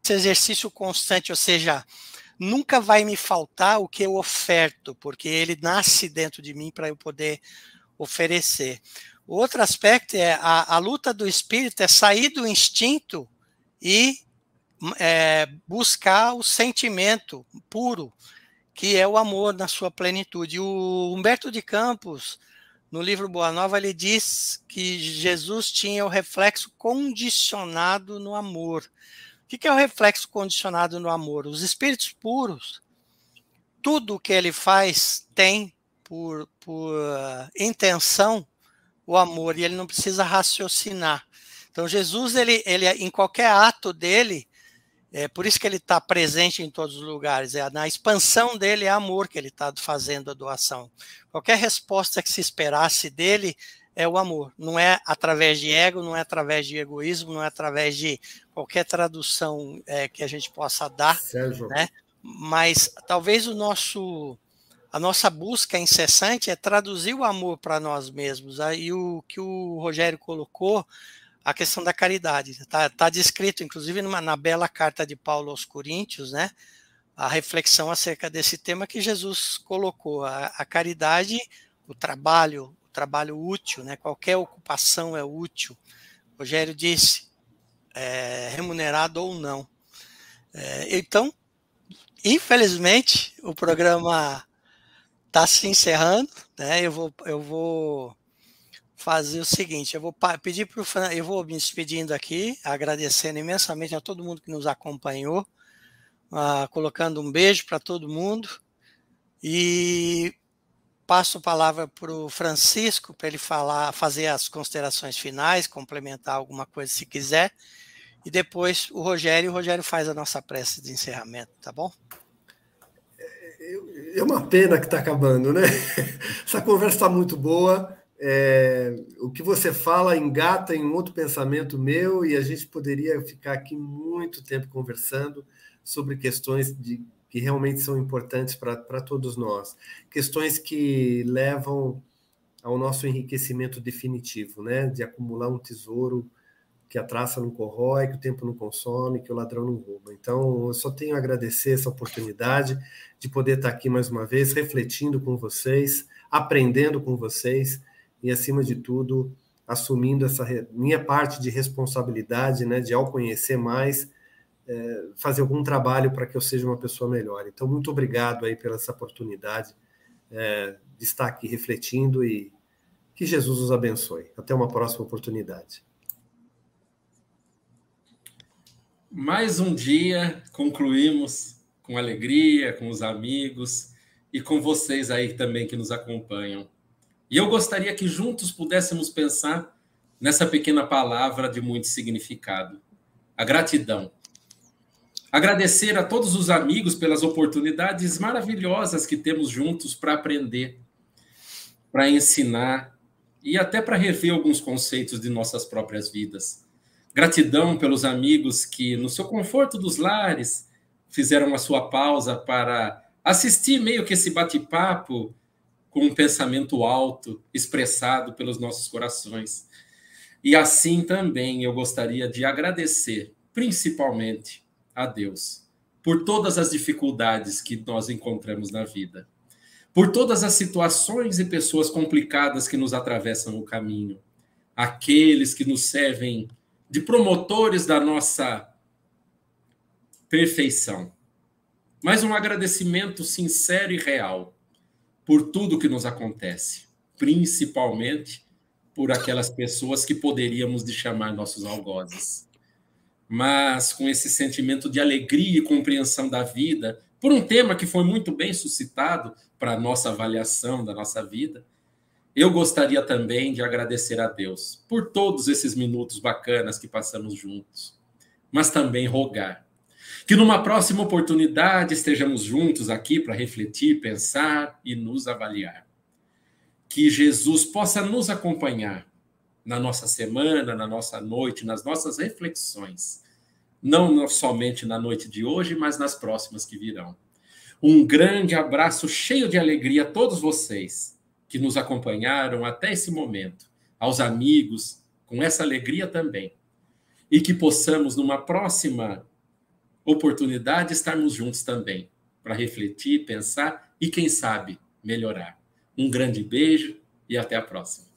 exercício constante, ou seja, nunca vai me faltar o que eu oferto, porque ele nasce dentro de mim para eu poder oferecer. O outro aspecto é a, a, luta do espírito é sair do instinto e é, buscar o sentimento puro, que é o amor na sua plenitude. O Humberto de Campos, no livro Boa Nova, ele diz que Jesus tinha o reflexo condicionado no amor. O que é o reflexo condicionado no amor? Os espíritos puros, tudo que ele faz tem por, por uh, intenção o amor e ele não precisa raciocinar. Então Jesus, ele, ele em qualquer ato dele, é por isso que ele está presente em todos os lugares. É na expansão dele é amor que ele está fazendo a doação. Qualquer resposta que se esperasse dele é o amor. Não é através de ego, não é através de egoísmo, não é através de qualquer tradução é, que a gente possa dar, Sérgio. né? Mas talvez o nosso a nossa busca incessante é traduzir o amor para nós mesmos. Aí o que o Rogério colocou, a questão da caridade, está tá descrito, inclusive, numa, na bela carta de Paulo aos Coríntios, né? A reflexão acerca desse tema que Jesus colocou, a, a caridade, o trabalho, trabalho útil, né? qualquer ocupação é útil. O Rogério disse, é, remunerado ou não. É, então, infelizmente, o programa está se encerrando. Né? Eu, vou, eu vou fazer o seguinte: eu vou pedir para o eu vou me despedindo aqui, agradecendo imensamente a todo mundo que nos acompanhou, uh, colocando um beijo para todo mundo. E passo a palavra para o Francisco para ele falar, fazer as considerações finais, complementar alguma coisa se quiser, e depois o Rogério, o Rogério faz a nossa prece de encerramento, tá bom? É, é uma pena que está acabando, né? (laughs) Essa conversa está muito boa. É, o que você fala engata em um outro pensamento meu e a gente poderia ficar aqui muito tempo conversando sobre questões de que realmente são importantes para todos nós. Questões que levam ao nosso enriquecimento definitivo, né? De acumular um tesouro que a traça não corrói, que o tempo não consome, que o ladrão não rouba. Então, eu só tenho a agradecer essa oportunidade de poder estar aqui mais uma vez, refletindo com vocês, aprendendo com vocês e, acima de tudo, assumindo essa minha parte de responsabilidade, né, de ao conhecer mais, é, fazer algum trabalho para que eu seja uma pessoa melhor. Então, muito obrigado aí pela essa oportunidade é, de estar aqui refletindo e que Jesus os abençoe. Até uma próxima oportunidade. Mais um dia concluímos com alegria, com os amigos e com vocês aí também que nos acompanham. E eu gostaria que juntos pudéssemos pensar nessa pequena palavra de muito significado: a gratidão. Agradecer a todos os amigos pelas oportunidades maravilhosas que temos juntos para aprender, para ensinar e até para rever alguns conceitos de nossas próprias vidas. Gratidão pelos amigos que, no seu conforto dos lares, fizeram a sua pausa para assistir meio que esse bate-papo com um pensamento alto expressado pelos nossos corações. E assim também eu gostaria de agradecer, principalmente a Deus, por todas as dificuldades que nós encontramos na vida, por todas as situações e pessoas complicadas que nos atravessam o caminho, aqueles que nos servem de promotores da nossa perfeição. Mas um agradecimento sincero e real por tudo que nos acontece, principalmente por aquelas pessoas que poderíamos de chamar nossos algozes. Mas com esse sentimento de alegria e compreensão da vida, por um tema que foi muito bem suscitado para a nossa avaliação da nossa vida, eu gostaria também de agradecer a Deus por todos esses minutos bacanas que passamos juntos, mas também rogar que numa próxima oportunidade estejamos juntos aqui para refletir, pensar e nos avaliar. Que Jesus possa nos acompanhar na nossa semana, na nossa noite, nas nossas reflexões, não somente na noite de hoje, mas nas próximas que virão. Um grande abraço cheio de alegria a todos vocês que nos acompanharam até esse momento, aos amigos, com essa alegria também. E que possamos, numa próxima oportunidade, estarmos juntos também, para refletir, pensar e, quem sabe, melhorar. Um grande beijo e até a próxima.